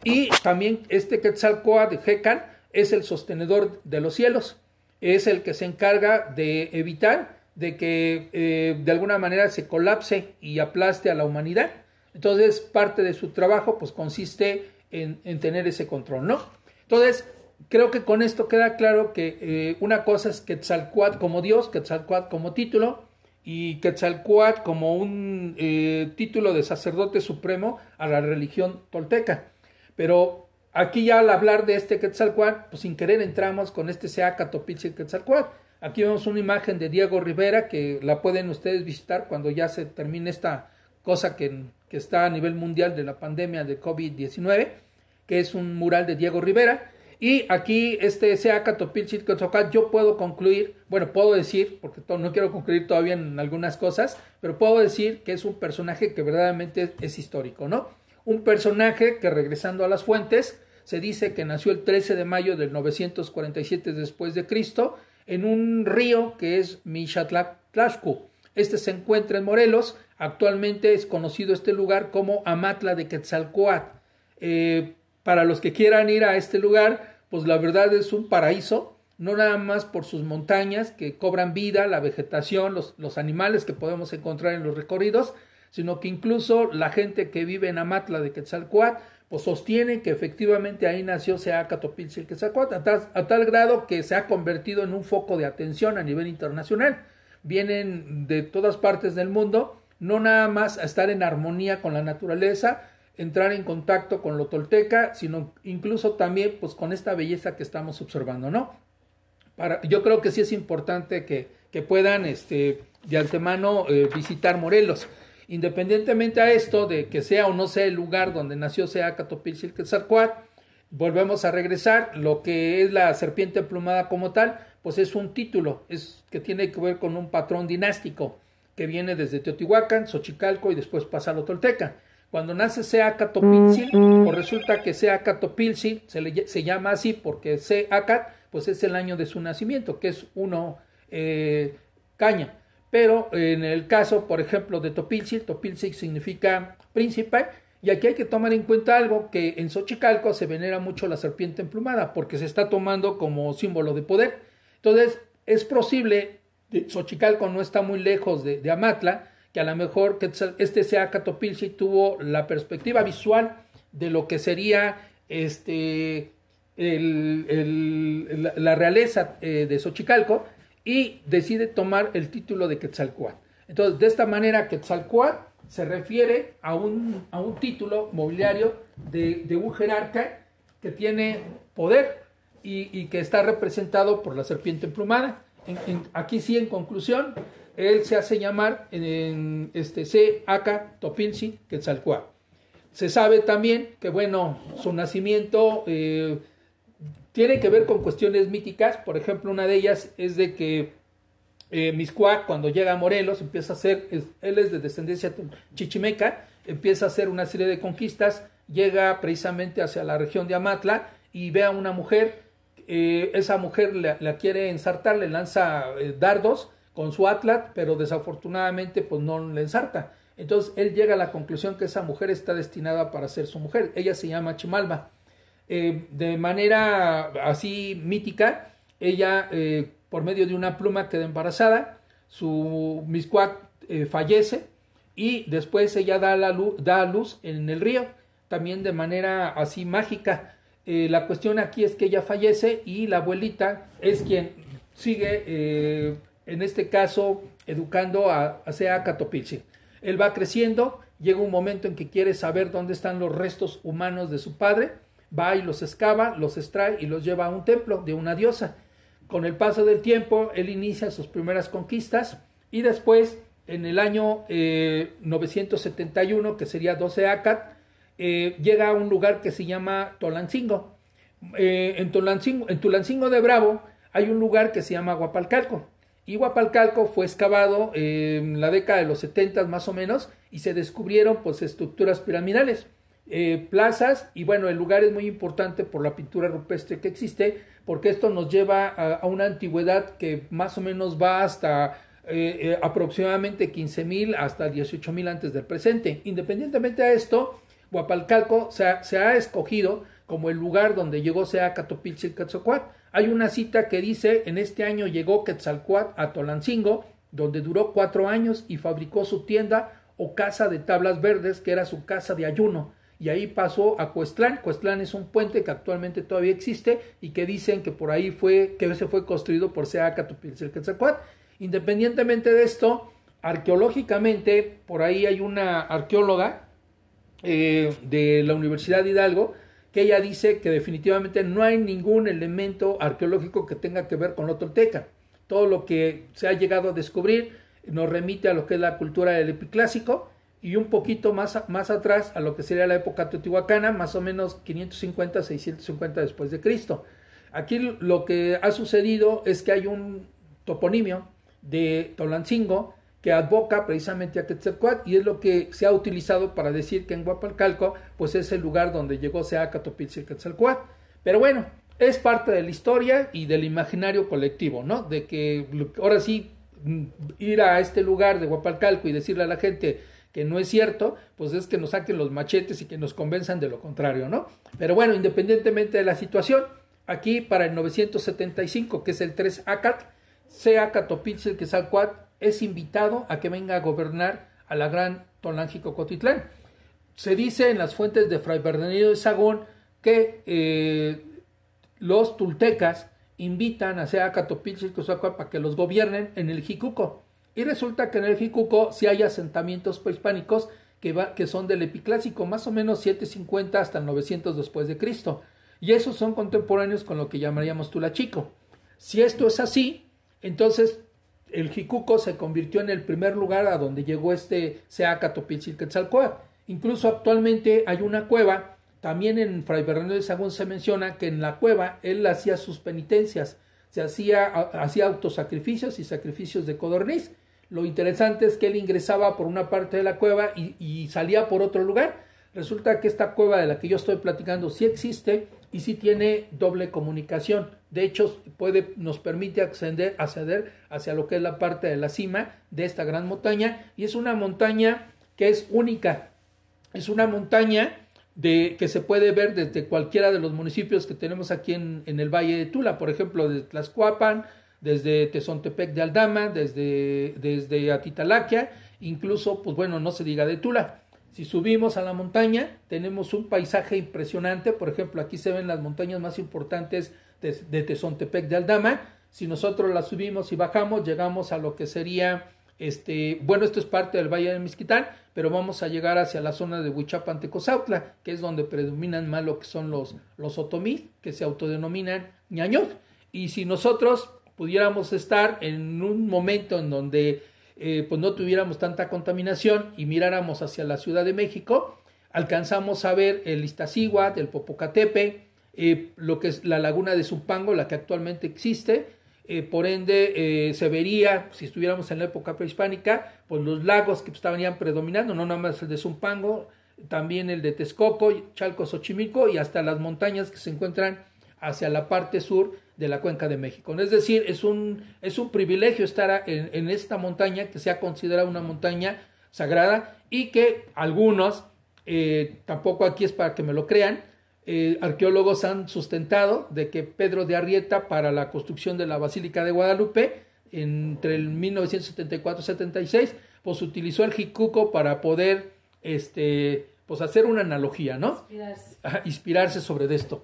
Y también este Quetzalcoatl de Hecan es el sostenedor de los cielos, es el que se encarga de evitar de que eh, de alguna manera se colapse y aplaste a la humanidad. Entonces, parte de su trabajo pues consiste en, en tener ese control, ¿no? Entonces, creo que con esto queda claro que eh, una cosa es Quetzalcoatl como Dios, Quetzalcoatl como título, y Quetzalcoatl como un eh, título de sacerdote supremo a la religión tolteca. Pero aquí ya al hablar de este Quetzalcoatl, pues sin querer entramos con este Seaca Topilzi Quetzalcoatl. Aquí vemos una imagen de Diego Rivera que la pueden ustedes visitar cuando ya se termine esta cosa que, que está a nivel mundial de la pandemia de COVID-19, que es un mural de Diego Rivera y aquí, este Topilchit yo puedo concluir, bueno, puedo decir, porque no quiero concluir todavía en algunas cosas, pero puedo decir que es un personaje que verdaderamente es, histórico, ¿no? Un personaje que regresando a las fuentes, se dice que nació el 13 de mayo del 947 después de Cristo en un río que es Mixatlactlaxcu. Este se encuentra en Morelos. Actualmente es conocido este lugar como Amatla de Quetzalcoatl. Eh, para los que quieran ir a este lugar, pues la verdad es un paraíso, no nada más por sus montañas que cobran vida, la vegetación, los, animales que podemos encontrar en los recorridos, sino que incluso la gente que vive en Amatla de Quetzalcoatl, pues sostiene que efectivamente ahí nació Seacatopilzil Quetzalcoatl, a a tal grado que se ha convertido en un foco de atención a nivel internacional. Vienen de todas partes del mundo, no nada más a estar en armonía con la naturaleza, entrar en contacto con lo tolteca, sino incluso también pues con esta belleza que estamos observando, ¿no? Para, yo creo que sí es importante que, que puedan este, de antemano eh, visitar Morelos. Independientemente a esto de que sea o no sea el lugar donde nació sea Quetzalcoatl, volvemos a regresar, lo que es la serpiente emplumada como tal, pues es un título, es que tiene que ver con un patrón dinástico que viene desde Teotihuacán, Xochicalco y después pasa a lo tolteca. Cuando nace Seacat Topilzil, o resulta que Seacat Topilzil se, le, se llama así porque Seacat pues es el año de su nacimiento, que es uno eh, caña. Pero en el caso, por ejemplo, de Topilzil, Topilzil significa príncipe, y aquí hay que tomar en cuenta algo, que en Xochicalco se venera mucho la serpiente emplumada, porque se está tomando como símbolo de poder. Entonces, es posible, Xochicalco no está muy lejos de Amatla, que a lo mejor este sea Catopilsi tuvo la perspectiva visual de lo que sería este la realeza eh, de Xochicalco y decide tomar el título de Quetzalcoatl. Entonces, de esta manera, Quetzalcoatl se refiere a un, a un título mobiliario de, de, un jerarca que tiene poder y, que está representado por la serpiente emplumada. aquí sí, en conclusión, él se hace llamar en este C. Aka Topilsi Quetzalcoatl. Se sabe también que, bueno, su nacimiento eh, tiene que ver con cuestiones míticas. Por ejemplo, una de ellas es de que eh, cuando llega a Morelos, empieza a hacer, él es de descendencia chichimeca, empieza a hacer una serie de conquistas, llega precisamente hacia la región de Amatla y ve a una mujer, eh, esa mujer la, quiere ensartar, le lanza dardos, con su Atlas, pero desafortunadamente pues no le ensarta. Entonces él llega a la conclusión que esa mujer está destinada para ser su mujer. Ella se llama Chimalba. Eh, de manera así mítica, ella eh, por medio de una pluma queda embarazada, su miscuac eh, fallece y después ella da, la luz, da a luz en el río, también de manera así mágica. la cuestión aquí es que ella fallece y la abuelita es quien sigue, en este caso, educando a, a Sea él va creciendo, llega un momento en que quiere saber dónde están los restos humanos de su padre, va y los excava, los extrae y los lleva a un templo de una diosa. Con el paso del tiempo, él inicia sus primeras conquistas y después, en el año 971, eh, que sería 12 Acat, eh, llega a un lugar que se llama Tolancingo. Eh, en, Tolancingo en de Bravo hay un lugar que se llama Guapalcalco. Iguapalcalco fue excavado en la década de los 70 más o menos y se descubrieron pues estructuras piramidales, eh, plazas y bueno, el lugar es muy importante por la pintura rupestre que existe porque esto nos lleva a, una antigüedad que más o menos va hasta eh, eh, aproximadamente 15.000 hasta 18.000 antes del presente. Independientemente de esto, ha, se ha escogido como el lugar donde llegó sea hay una cita que dice, en este año llegó Quetzalcoatl a Tolancingo, donde duró cuatro años y fabricó su tienda o casa de tablas verdes, que era su casa de ayuno. Y ahí pasó a Cuestlán. Cuestlán es un puente que actualmente todavía existe y que dicen que por ahí fue, que se fue construido por Quetzalcoatl. Independientemente de esto, arqueológicamente, por ahí hay una arqueóloga eh, de la Universidad de Hidalgo que ella dice que definitivamente no hay ningún elemento arqueológico que tenga que ver con lo tolteca. Todo lo que se ha llegado a descubrir nos remite a lo que es la cultura del epiclásico y un poquito más, más atrás a lo que sería la época teotihuacana, más o menos 550, 650 después de Cristo. Aquí lo que ha sucedido es que hay un toponimio de Tolancingo que advoca precisamente a Quetzalcoatl y es lo que se ha utilizado para decir que en Guapalcalco pues es el lugar donde llegó Seacatopitzil Quetzalcoatl. Pero bueno, es parte de la historia y del imaginario colectivo, ¿no? De que ahora sí mm, ir a este lugar de Guapalcalco y decirle a la gente que no es cierto, pues es que nos saquen los machetes y que nos convenzan de lo contrario, ¿no? Pero bueno, independientemente de la situación, aquí para el 975, que es el 3 Acat, Seacatopitzil Quetzalcoatl es invitado a que venga a gobernar a la gran Tonanjico Cotitlán. Se dice en las fuentes de Fray Bernardino de Sagún que eh, los tultecas invitan a Seacatopitzil para que los gobiernen en el Jicuco. Y resulta que en el Jicuco sí hay asentamientos prehispánicos que, que son del epiclásico, más o menos 750 hasta 900 después de Cristo. Y esos son contemporáneos con lo que llamaríamos Tulachico. Si esto es así, entonces el Jicuco se convirtió en el primer lugar a donde llegó este Seacatopitzilquetzalcoatl. Incluso actualmente hay una cueva, también en Fray Bernardo de Sagún se menciona que en la cueva él hacía sus penitencias, se hacía, hacía autosacrificios y sacrificios de codorniz. Lo interesante es que él ingresaba por una parte de la cueva y, y salía por otro lugar. Resulta que esta cueva de la que yo estoy platicando sí existe y sí tiene doble comunicación. De hecho, puede, nos permite acceder, acceder hacia lo que es la parte de la cima de esta gran montaña y es una montaña que es única. Es una montaña de, que se puede ver desde cualquiera de los municipios que tenemos aquí en, el Valle de Tula, por ejemplo, de Tlaxcuapan, desde Tezontepec de Aldama, desde, desde Atitalaquia, incluso, pues bueno, no se diga de Tula. Si subimos a la montaña, tenemos un paisaje impresionante. Por ejemplo, aquí se ven las montañas más importantes de, de Tezontepec de Aldama. Si nosotros las subimos y bajamos, llegamos a lo que sería, este, bueno, esto es parte del Valle del Mezquitán, pero vamos a llegar hacia la zona de Huichapan, Tecozautla, que es donde predominan más lo que son los, los otomí, que se autodenominan ñañot. Y si nosotros pudiéramos estar en un momento en donde eh, pues no tuviéramos tanta contaminación y miráramos hacia la Ciudad de México, alcanzamos a ver el Iztaccíhuatl, el Popocatepe, eh, lo que es la laguna de Zumpango, la que actualmente existe, eh, por ende se vería, si estuviéramos en la época prehispánica, pues los lagos que estarían predominando, no nada más el de Zumpango, también el de Texcoco, Chalco, Xochimilco y hasta las montañas que se encuentran hacia la parte sur de la cuenca de México. Es decir, es un, es un privilegio estar en, esta montaña que se ha considerado una montaña sagrada y que algunos, eh, tampoco aquí es para que me lo crean, eh, arqueólogos han sustentado de que Pedro de Arrieta para la construcción de la Basílica de Guadalupe entre el 1974 76 pues utilizó el jicuco para poder este pues hacer una analogía, ¿no? Inspirarse, inspirarse sobre esto.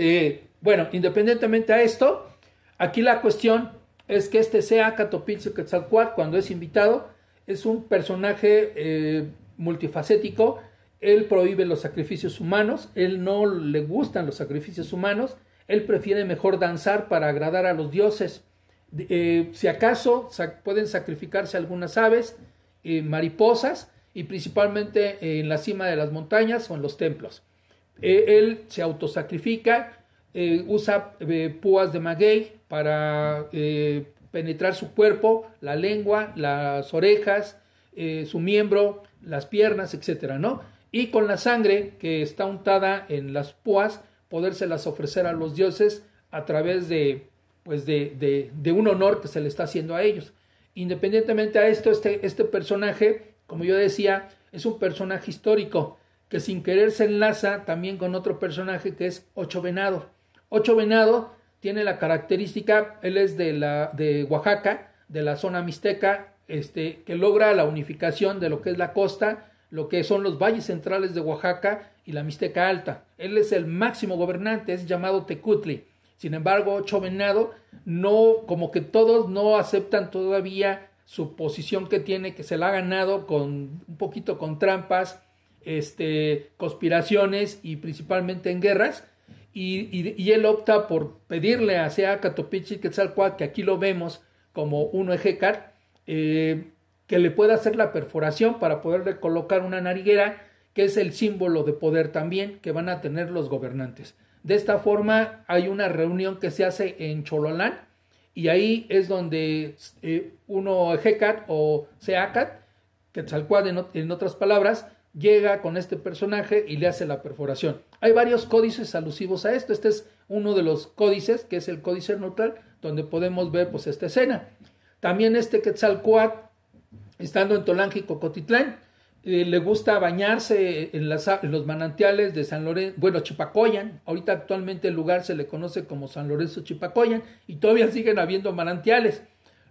Eh, bueno, independientemente a esto, aquí la cuestión es que este sea Catopilcio Quetzalcoatl, cuando es invitado, es un personaje eh, multifacético. Él prohíbe los sacrificios humanos, él no le gustan los sacrificios humanos, él prefiere mejor danzar para agradar a los dioses. Eh, si acaso pueden sacrificarse algunas aves, mariposas, y principalmente en la cima de las montañas o en los templos. Eh, él se autosacrifica, eh, usa eh, púas de maguey para penetrar su cuerpo, la lengua, las orejas, su miembro, las piernas, etc. ¿no? Y con la sangre que está untada en las púas, podérselas ofrecer a los dioses a través de, pues de, de, un honor que se le está haciendo a ellos. Independientemente a esto, este, este personaje como yo decía, es un personaje histórico que sin querer se enlaza también con otro personaje que es Ocho Venado. Ocho Venado tiene la característica, él es de, la, de Oaxaca, de la zona mixteca, este, que logra la unificación de lo que es la costa, lo que son los valles centrales de Oaxaca y la Mixteca Alta. Él es el máximo gobernante, es llamado Tecutli. Sin embargo, Ocho Venado no, como que todos no aceptan todavía su posición que tiene, que se la ha ganado con un poquito con trampas, este, conspiraciones y principalmente en guerras. Y, él opta por pedirle a Sea Catopichi Quetzalcoatl, que aquí lo vemos como uno ejecar, eh, que le pueda hacer la perforación para poderle colocar una nariguera, que es el símbolo de poder también que van a tener los gobernantes. De esta forma hay una reunión que se hace en Chololán, y ahí es donde eh, uno Hecat o Seacat, Quetzalcoatl en otras palabras, llega con este personaje y le hace la perforación. Hay varios códices alusivos a esto. Este es uno de los códices, que es el códice neutral, donde podemos ver pues esta escena. También este Quetzalcoatl, estando en Tolange y Cocotitlán, eh, le gusta bañarse en, los manantiales de San Lorenzo, bueno, Chipacoyan, ahorita actualmente el lugar se le conoce como San Lorenzo Chipacoyan y todavía siguen habiendo manantiales.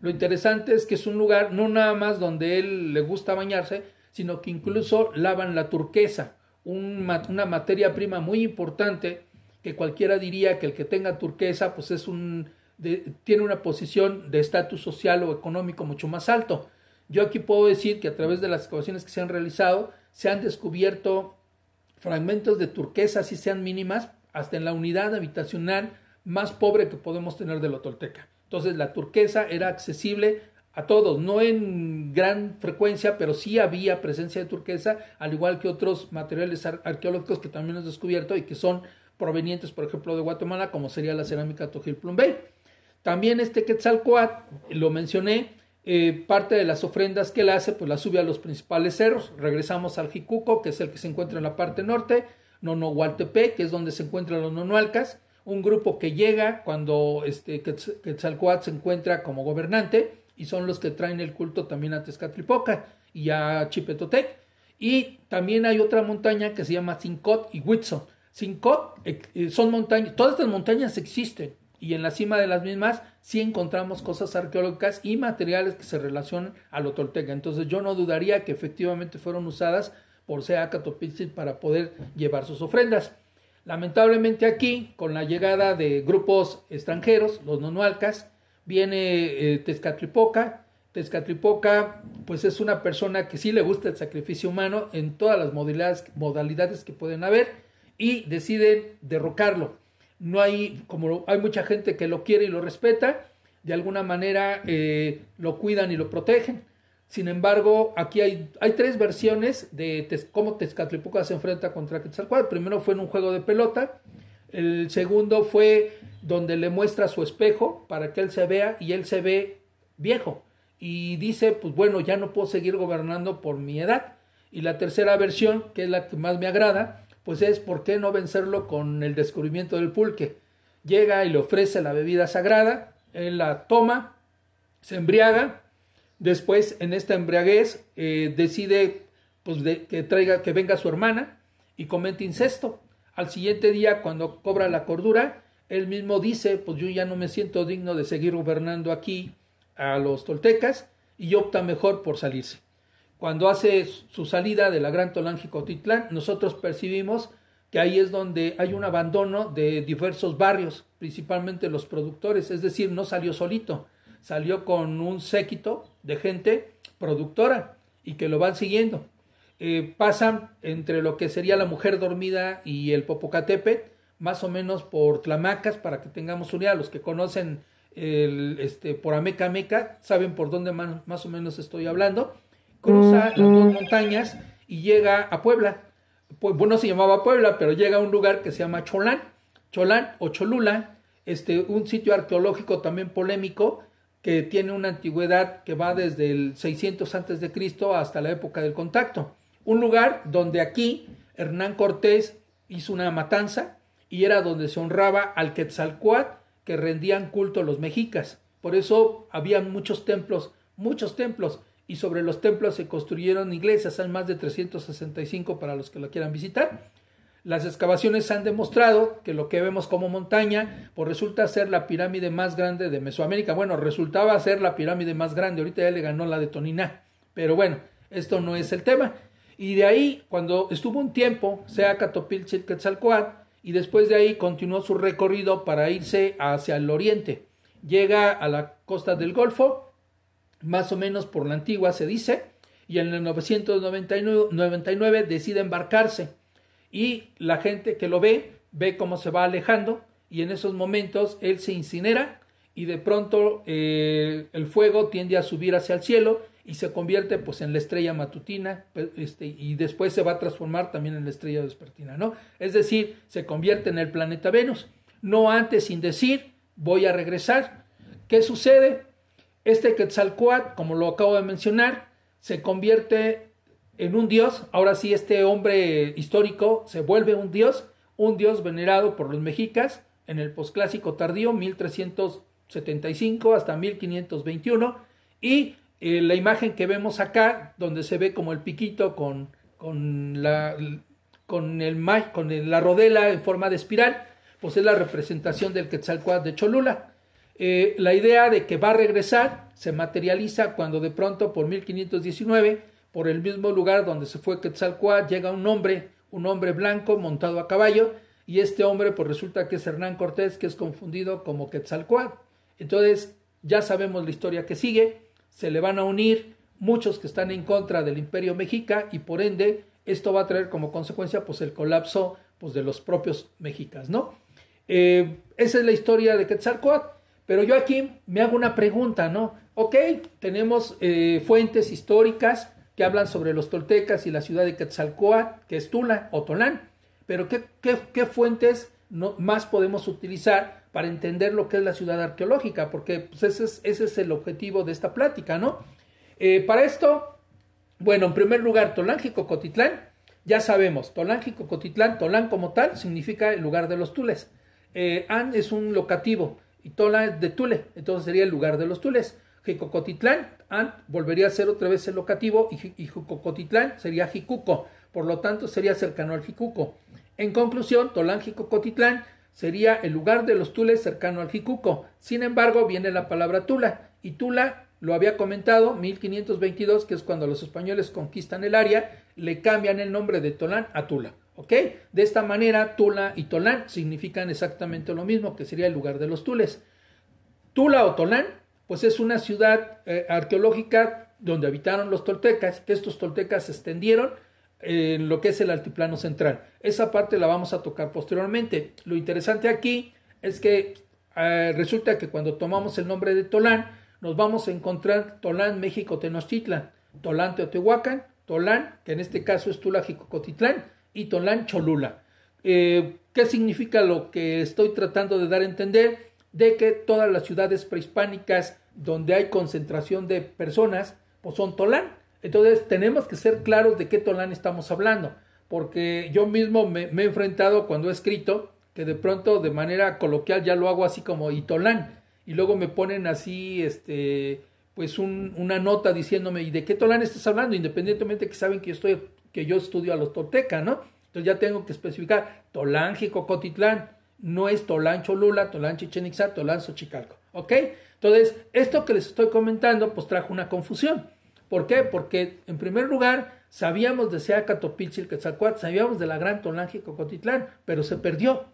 Lo interesante es que es un lugar no nada más donde él le gusta bañarse, sino que incluso lavan la turquesa, una materia prima muy importante que cualquiera diría que el que tenga turquesa pues es un tiene una posición de estatus social o económico mucho más alto. Yo aquí puedo decir que a través de las excavaciones que se han realizado se han descubierto fragmentos de turquesa, si sean mínimas, hasta en la unidad habitacional más pobre que podemos tener de la Tolteca. Entonces la turquesa era accesible a todos, no en gran frecuencia, pero sí había presencia de turquesa, al igual que otros materiales arqueológicos que también hemos descubierto y que son provenientes, por ejemplo, de Guatemala, como sería la cerámica Tojil Plumbey. También este Quetzalcoatl, lo mencioné, eh, parte de las ofrendas que él hace, pues las sube a los principales cerros. Regresamos al Jicuco, que es el que se encuentra en la parte norte, Nonohualtepe, que es donde se encuentran los nonualcas, un grupo que llega cuando este, Quetzalcoatl se encuentra como gobernante, y son los que traen el culto también a Tezcatlipoca y a Chipetotec. Y también hay otra montaña que se llama Sincot y Huitzon. Sincot eh, eh, son montañas, todas estas montañas existen, y en la cima de las mismas sí encontramos cosas arqueológicas y materiales que se relacionan a lo tolteca. Entonces yo no dudaría que efectivamente fueron usadas por Seacatopitzin para poder llevar sus ofrendas. Lamentablemente aquí, con la llegada de grupos extranjeros, los nonualcas, viene eh, Tezcatlipoca. Tezcatlipoca, pues es una persona que sí le gusta el sacrificio humano en todas las modalidades, que pueden haber y deciden derrocarlo no hay, como hay mucha gente que lo quiere y lo respeta, de alguna manera eh, lo cuidan y lo protegen. Sin embargo, aquí hay, hay tres versiones de cómo Tezcatlipoca se enfrenta contra Quetzalcóatl. El primero fue en un juego de pelota, el segundo fue donde le muestra su espejo para que él se vea y él se ve viejo y dice, pues bueno, ya no puedo seguir gobernando por mi edad. Y la tercera versión, que es la que más me agrada, pues es por qué no vencerlo con el descubrimiento del pulque. Llega y le ofrece la bebida sagrada, él la toma, se embriaga, Después, en esta embriaguez, eh, decide pues, que, traiga, que venga su hermana y comete incesto. Al siguiente día, cuando cobra la cordura, él mismo dice, pues yo ya no me siento digno de seguir gobernando aquí a los toltecas y opta mejor por salirse. Cuando hace su salida de la Gran Tolanjicotitlán, nosotros percibimos que ahí es donde hay un abandono de diversos barrios, principalmente los productores, es decir, no salió solito, salió con un séquito de gente productora y que lo van siguiendo. Eh, pasan entre lo que sería la mujer dormida y el Popocatépetl, más o menos por Tlamacas, para que tengamos unidad. Los que conocen el, este, por Ameca Meca saben por dónde más, más o menos estoy hablando. Cruza las dos montañas y llega a Puebla. Pues, bueno, se llamaba Puebla, pero llega a un lugar que se llama Cholán, Cholán o Cholula, este, un sitio arqueológico también polémico que tiene una antigüedad que va desde el 600 antes de Cristo hasta la época del contacto. Un lugar donde aquí Hernán Cortés hizo una matanza y era donde se honraba al Quetzalcoatl que rendían culto los mexicas. Por eso había muchos templos, muchos templos y sobre los templos se construyeron iglesias, hay más de 365 para los que lo quieran visitar. Las excavaciones han demostrado que lo que vemos como montaña, pues resulta ser la pirámide más grande de Mesoamérica. Bueno, resultaba ser la pirámide más grande, ahorita ya le ganó la de Toniná. Pero bueno, esto no es el tema. Y de ahí, cuando estuvo un tiempo, sea Catopilchit Quetzalcoatl, y después de ahí continuó su recorrido para irse hacia el oriente. Llega a la costa del Golfo, más o menos por la antigua se dice, y en el 999 decide embarcarse y la gente que lo ve ve cómo se va alejando y en esos momentos él se incinera y de pronto eh, el fuego tiende a subir hacia el cielo y se convierte pues en la estrella matutina este, y después se va a transformar también en la estrella vespertina, ¿no? Es decir, se convierte en el planeta Venus, no antes sin decir voy a regresar. ¿Qué sucede? Este Quetzalcoatl, como lo acabo de mencionar, se convierte en un dios. Ahora sí, este hombre histórico se vuelve un dios, un dios venerado por los mexicas en el posclásico tardío 1375 hasta 1521 y eh, la imagen que vemos acá donde se ve como el piquito con, con la con el con la rodela en forma de espiral pues es la representación del Quetzalcoatl de Cholula eh, la idea de que va a regresar se materializa cuando de pronto por 1519, por el mismo lugar donde se fue Quetzalcoatl, llega un hombre, un hombre blanco montado a caballo, y este hombre pues resulta que es Hernán Cortés, que es confundido como Quetzalcoatl. Entonces ya sabemos la historia que sigue, se le van a unir muchos que están en contra del imperio mexica y por ende esto va a traer como consecuencia pues el colapso pues de los propios mexicas, ¿no? Eh, esa es la historia de Quetzalcoatl. Pero yo aquí me hago una pregunta, ¿no? Ok, tenemos eh, fuentes históricas que hablan sobre los toltecas y la ciudad de Quetzalcoatl, que es Tula o Tolán, pero ¿qué, qué, fuentes más podemos utilizar para entender lo que es la ciudad arqueológica? Porque pues, ese, es, ese, es, el objetivo de esta plática, ¿no? Eh, para esto, bueno, en primer lugar, Tolanjico-Cotitlán, ya sabemos, Tolanjico-Cotitlán, Tolán como tal, significa el lugar de los tules. Eh, An es un locativo, y Tola de Tule, entonces sería el lugar de los Tules. Jicocotitlán volvería a ser otra vez el locativo y, y sería Jicuco, por lo tanto sería cercano al Jicuco. En conclusión, Tolán Jicocotitlán sería el lugar de los Tules cercano al Jicuco. Sin embargo, viene la palabra Tula y Tula lo había comentado 1522, que es cuando los españoles conquistan el área, le cambian el nombre de Tolán a Tula. ¿Ok? De esta manera, Tula y Tolán significan exactamente lo mismo, que sería el lugar de los Tules. Tula o Tolán, pues es una ciudad eh, arqueológica donde habitaron los toltecas, que estos toltecas se extendieron en lo que es el altiplano central. Esa parte la vamos a tocar posteriormente. Lo interesante aquí es que eh, resulta que cuando tomamos el nombre de Tolán, nos vamos a encontrar Tolán, México, Tenochtitlan, Tolán, Teotihuacán, Tolán, que en este caso es Tula, Jicocotitlán, y Tolán Cholula. Eh, ¿Qué significa lo que estoy tratando de dar a entender? De que todas las ciudades prehispánicas donde hay concentración de personas, pues son Tolán. Entonces tenemos que ser claros de qué Tolán estamos hablando, porque yo mismo me, he enfrentado cuando he escrito que de pronto de manera coloquial ya lo hago así como Itolán y luego me ponen así este pues una nota diciéndome, ¿y de qué Tolán estás hablando? Independientemente que saben que yo, estoy, que yo estudio a los toltecas, ¿no? Entonces ya tengo que especificar, Tolán, Jicocotitlán, no es Tolán, Cholula, Tolán, Chichen Tolán, Xochicalco, ¿ok? Entonces, esto que les estoy comentando, pues trajo una confusión. ¿Por qué? Porque, en primer lugar, sabíamos de Seaca, Topilchil, Quetzalcoatl, sabíamos de la Gran Tolán, Jicocotitlán, pero se perdió.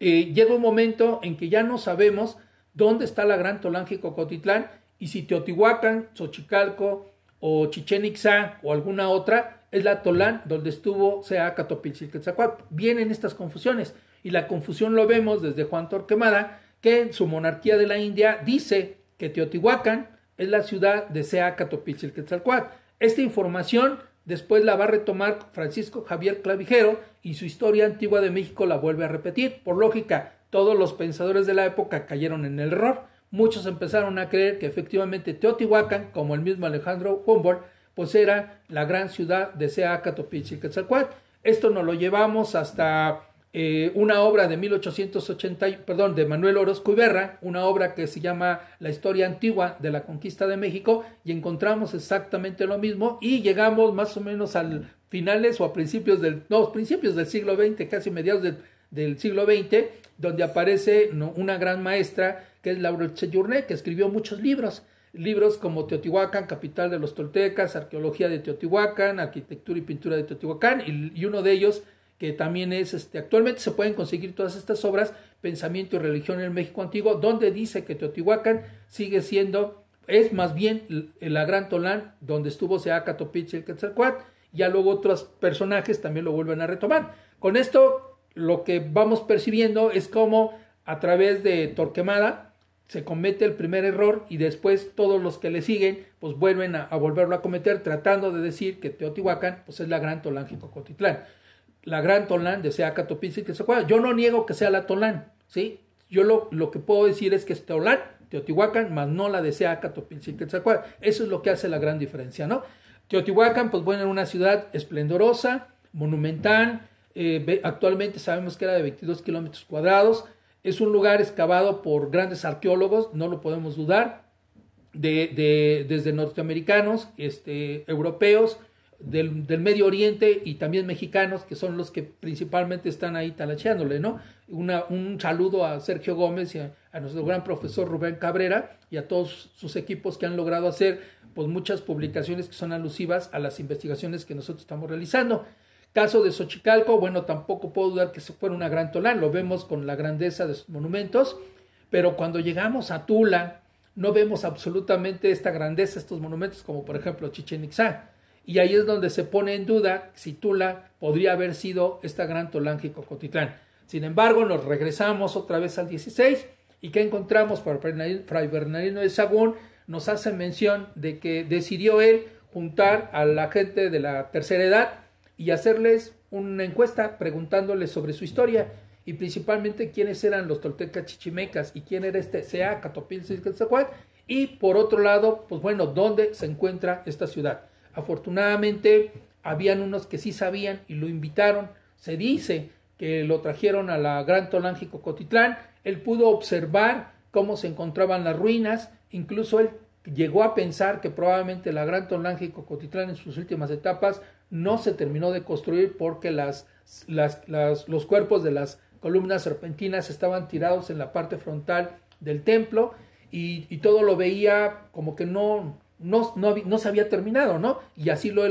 Eh, llega un momento en que ya no sabemos dónde está la Gran Tolán, Jicocotitlán, y si Teotihuacán, Xochicalco o Chichen Itzá o alguna otra es la Tolán donde estuvo Seaca, Quetzalcoatl. Vienen estas confusiones y la confusión lo vemos desde Juan Torquemada que en su monarquía de la India dice que Teotihuacán es la ciudad de Seaca, Quetzalcoatl. Esta información después la va a retomar Francisco Javier Clavijero y su historia antigua de México la vuelve a repetir. Por lógica, todos los pensadores de la época cayeron en el error muchos empezaron a creer que efectivamente Teotihuacán, como el mismo Alejandro Humboldt, pues era la gran ciudad de Seacatopich y Quetzalcoatl. Esto nos lo llevamos hasta eh, una obra de 1880, perdón, de Manuel Orozco Iberra, una obra que se llama La historia antigua de la conquista de México, y encontramos exactamente lo mismo, y llegamos más o menos al finales o a principios del, no, principios del siglo XX, casi mediados del, del siglo XX, donde aparece una gran maestra que es Laura Cheyurne, que escribió muchos libros, libros como Teotihuacán, capital de los toltecas, arqueología de Teotihuacán, arquitectura y pintura de Teotihuacán, y, uno de ellos que también es, este, actualmente se pueden conseguir todas estas obras, Pensamiento y Religión en el México Antiguo, donde dice que Teotihuacán sigue siendo, es más bien la Gran Tolán, donde estuvo Seaca, Topich y el Quetzalcoatl, ya luego otros personajes también lo vuelven a retomar. Con esto, lo que vamos percibiendo es como a través de Torquemada, se comete el primer error y después todos los que le siguen pues vuelven a, volverlo a cometer tratando de decir que Teotihuacán pues es la gran Tolán Jicocotitlán. La gran Tolán de Seaca, que se acuerda. Yo no niego que sea la Tolán, ¿sí? Yo lo, lo que puedo decir es que es Tolán, Teotihuacán, más no la de Seaca, que se acuerda. Eso es lo que hace la gran diferencia, ¿no? Teotihuacán, pues bueno, en una ciudad esplendorosa, monumental, eh, actualmente sabemos que era de 22 kilómetros cuadrados, es un lugar excavado por grandes arqueólogos, no lo podemos dudar, de, desde norteamericanos, este, europeos, del, Medio Oriente y también mexicanos, que son los que principalmente están ahí talacheándole, ¿no? un saludo a Sergio Gómez y a, nuestro gran profesor Rubén Cabrera y a todos sus equipos que han logrado hacer pues muchas publicaciones que son alusivas a las investigaciones que nosotros estamos realizando. Caso de Xochicalco, bueno, tampoco puedo dudar que se fuera una gran Tolán, lo vemos con la grandeza de sus monumentos, pero cuando llegamos a Tula, no vemos absolutamente esta grandeza, estos monumentos, como por ejemplo Chichen. Y ahí es donde se pone en duda si Tula podría haber sido esta gran Tolán Cotitlán. Sin embargo, nos regresamos otra vez al 16 y que encontramos para Fray Bernardino de Sagún, nos hace mención de que decidió él juntar a la gente de la tercera edad y hacerles una encuesta preguntándoles sobre su historia y principalmente quiénes eran los toltecas chichimecas y quién era este Sea Catopil y por otro lado, pues bueno, dónde se encuentra esta ciudad. Afortunadamente, habían unos que sí sabían y lo invitaron. Se dice que lo trajeron a la Gran Tolángico Cotitlán. Él pudo observar cómo se encontraban las ruinas. Incluso él llegó a pensar que probablemente la Gran Tolángico Cotitlán en sus últimas etapas no se terminó de construir porque las, los cuerpos de las columnas serpentinas estaban tirados en la parte frontal del templo y, todo lo veía como que no, no, no, se había terminado, ¿no? Y así lo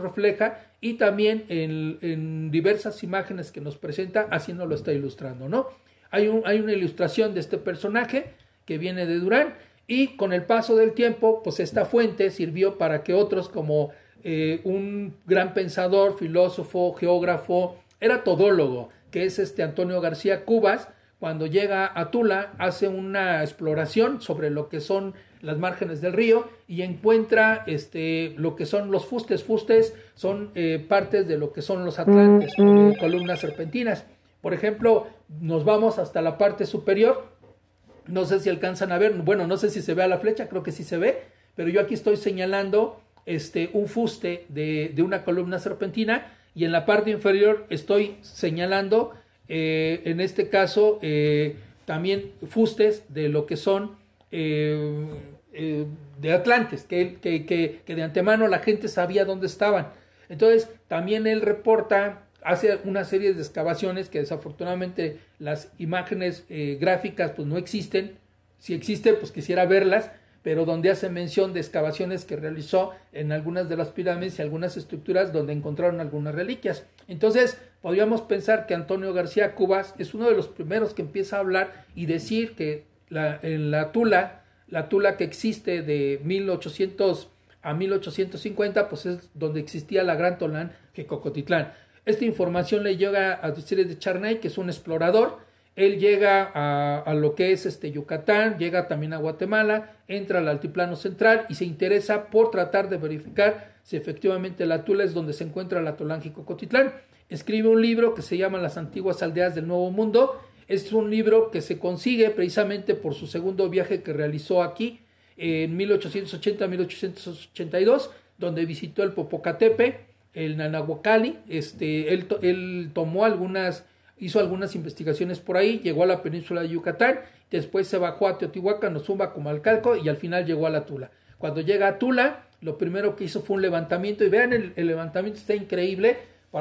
refleja y también en, diversas imágenes que nos presenta, así nos lo está ilustrando, ¿no? Hay, un, hay una ilustración de este personaje que viene de Durán y con el paso del tiempo, pues esta fuente sirvió para que otros como eh, un gran pensador, filósofo, geógrafo, era todólogo, que es este Antonio García Cubas, cuando llega a Tula, hace una exploración sobre lo que son las márgenes del río y encuentra este, lo que son los fustes. Fustes son eh, partes de lo que son los atlantes, columnas serpentinas. Por ejemplo, nos vamos hasta la parte superior. No sé si alcanzan a ver, bueno, no sé si se ve a la flecha, creo que sí se ve, pero yo aquí estoy señalando este, un fuste de, una columna serpentina y en la parte inferior estoy señalando, eh, en este caso, eh, también fustes de lo que son eh, eh, de Atlantes, que, que, que, que de antemano la gente sabía dónde estaban. Entonces, también él reporta hace una serie de excavaciones que desafortunadamente las imágenes eh, gráficas pues no existen. Si existen, pues quisiera verlas, pero donde hace mención de excavaciones que realizó en algunas de las pirámides y algunas estructuras donde encontraron algunas reliquias. Entonces, podríamos pensar que Antonio García Cubas es uno de los primeros que empieza a hablar y decir que la, en la Tula, la Tula que existe de 1800 a 1850, pues es donde existía la Gran Tolán que Cocotitlán. Esta información le llega a decir de Charnay, que es un explorador. Él llega a, lo que es este Yucatán, llega también a Guatemala, entra al altiplano central y se interesa por tratar de verificar si efectivamente la Tula es donde se encuentra la Tolange Cocotitlán. Escribe un libro que se llama Las antiguas aldeas del Nuevo Mundo. Es un libro que se consigue precisamente por su segundo viaje que realizó aquí en 1880-1882, donde visitó el Popocatepe el Nanahuacali, este, él, tomó algunas, hizo algunas investigaciones por ahí, llegó a la península de Yucatán, después se bajó a Teotihuacán, Ozumba, Comalcalco y al final llegó a la Tula. Cuando llega a Tula, lo primero que hizo fue un levantamiento y vean, el, levantamiento está increíble,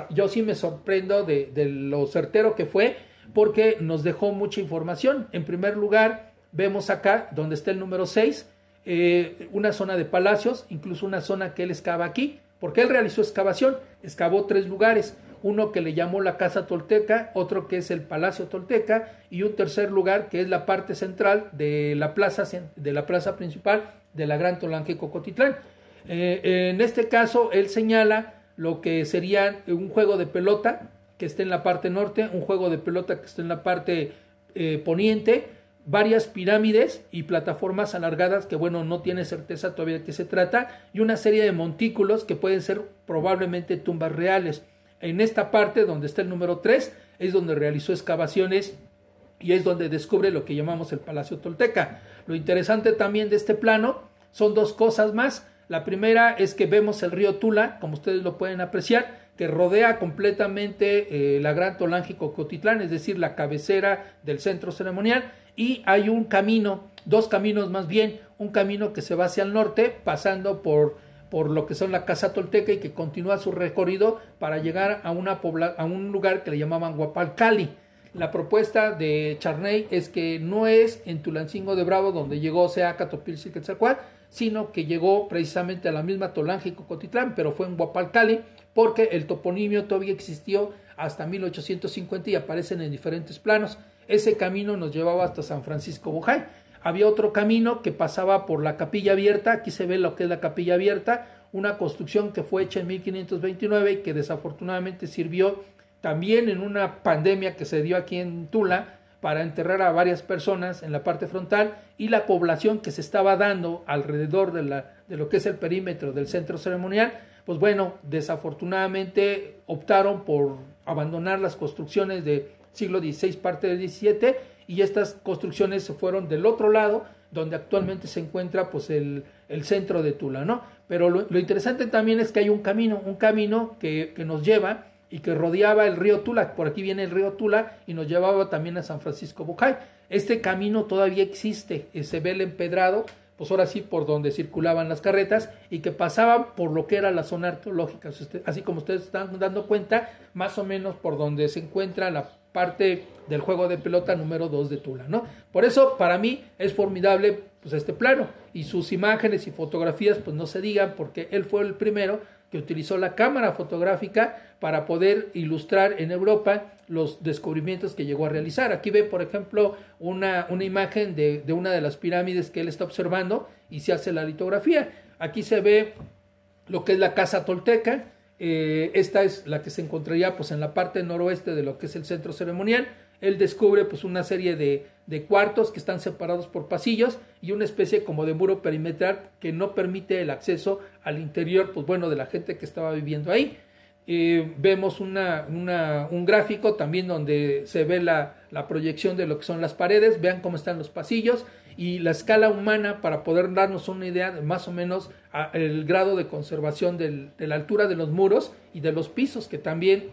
yo sí me sorprendo de, de lo certero que fue porque nos dejó mucha información. En primer lugar, vemos acá, donde está el número 6, eh, una zona de palacios, incluso una zona que él excava aquí, porque él realizó excavación, excavó tres lugares, uno que le llamó la Casa Tolteca, otro que es el Palacio Tolteca y un tercer lugar que es la parte central de la plaza, de la plaza principal de la Gran Tolanque Cocotitlán. Eh, en este caso, él señala lo que sería un juego de pelota que esté en la parte norte, un juego de pelota que esté en la parte eh, poniente, varias pirámides y plataformas alargadas que bueno no tiene certeza todavía de qué se trata y una serie de montículos que pueden ser probablemente tumbas reales. En esta parte donde está el número 3 es donde realizó excavaciones y es donde descubre lo que llamamos el Palacio Tolteca. Lo interesante también de este plano son dos cosas más. La primera es que vemos el río Tula, como ustedes lo pueden apreciar, que rodea completamente eh, la Gran Tolángico Cotitlán, es decir, la cabecera del centro ceremonial, y hay un camino, dos caminos más bien, un camino que se va hacia el norte, pasando por, por lo que son la Casa Tolteca y que continúa su recorrido para llegar a, una a un lugar que le llamaban Guapalcali. La propuesta de Charney es que no es en Tulancingo de Bravo donde llegó Seaca, Topilzi, Quetzalcoatl, sino que llegó precisamente a la misma Tolange y Cocotitlán, pero fue en Guapalcali, porque el toponimio todavía existió hasta 1850 y aparecen en diferentes planos. Ese camino nos llevaba hasta San Francisco Bojay. Había otro camino que pasaba por la capilla abierta, aquí se ve lo que es la capilla abierta, una construcción que fue hecha en 1529 y que desafortunadamente sirvió también en una pandemia que se dio aquí en Tula para enterrar a varias personas en la parte frontal y la población que se estaba dando alrededor de, la, de lo que es el perímetro del centro ceremonial, pues bueno, desafortunadamente optaron por abandonar las construcciones de siglo XVI, parte del XVII, y estas construcciones se fueron del otro lado, donde actualmente se encuentra pues el, el centro de Tula, ¿no? Pero lo, interesante también es que hay un camino, un camino que, que, nos lleva y que rodeaba el río Tula, por aquí viene el río Tula y nos llevaba también a San Francisco Bocay. Este camino todavía existe, eh, se ve el empedrado, pues ahora sí por donde circulaban las carretas y que pasaban por lo que era la zona arqueológica, así como ustedes están dando cuenta, más o menos por donde se encuentra la parte del juego de pelota número 2 de Tula, ¿no? Por eso para mí es formidable pues este plano y sus imágenes y fotografías pues no se digan porque él fue el primero que utilizó la cámara fotográfica para poder ilustrar en Europa los descubrimientos que llegó a realizar. Aquí ve, por ejemplo, una, una imagen de, de una de las pirámides que él está observando y se hace la litografía. Aquí se ve lo que es la casa tolteca, eh, esta es la que se encontraría pues en la parte noroeste de lo que es el centro ceremonial. Él descubre pues una serie de, de, cuartos que están separados por pasillos y una especie como de muro perimetral que no permite el acceso al interior pues bueno de la gente que estaba viviendo ahí. Eh, vemos una, un gráfico también donde se ve la, la proyección de lo que son las paredes, vean cómo están los pasillos y la escala humana para poder darnos una idea de más o menos el grado de conservación de la altura de los muros y de los pisos que también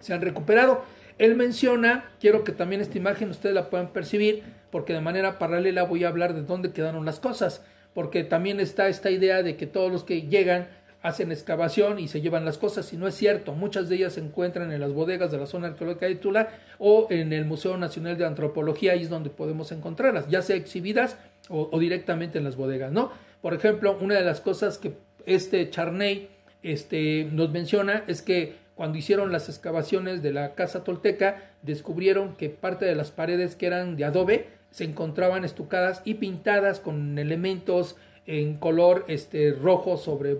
se han recuperado. Él menciona, quiero que también esta imagen ustedes la puedan percibir, porque de manera paralela voy a hablar de dónde quedaron las cosas. porque también está esta idea de que todos los que llegan hacen excavación y se llevan las cosas, y no es cierto. Muchas de ellas se encuentran en las bodegas de la zona arqueológica de Tula o en el Museo Nacional de Antropología, ahí es donde podemos encontrarlas, ya sea exhibidas o, o directamente en las bodegas, ¿no? Por ejemplo, una de las cosas que este Charney este, nos menciona es que cuando hicieron las excavaciones de la casa tolteca, descubrieron que parte de las paredes que eran de adobe se encontraban estucadas y pintadas con elementos en color este, rojo sobre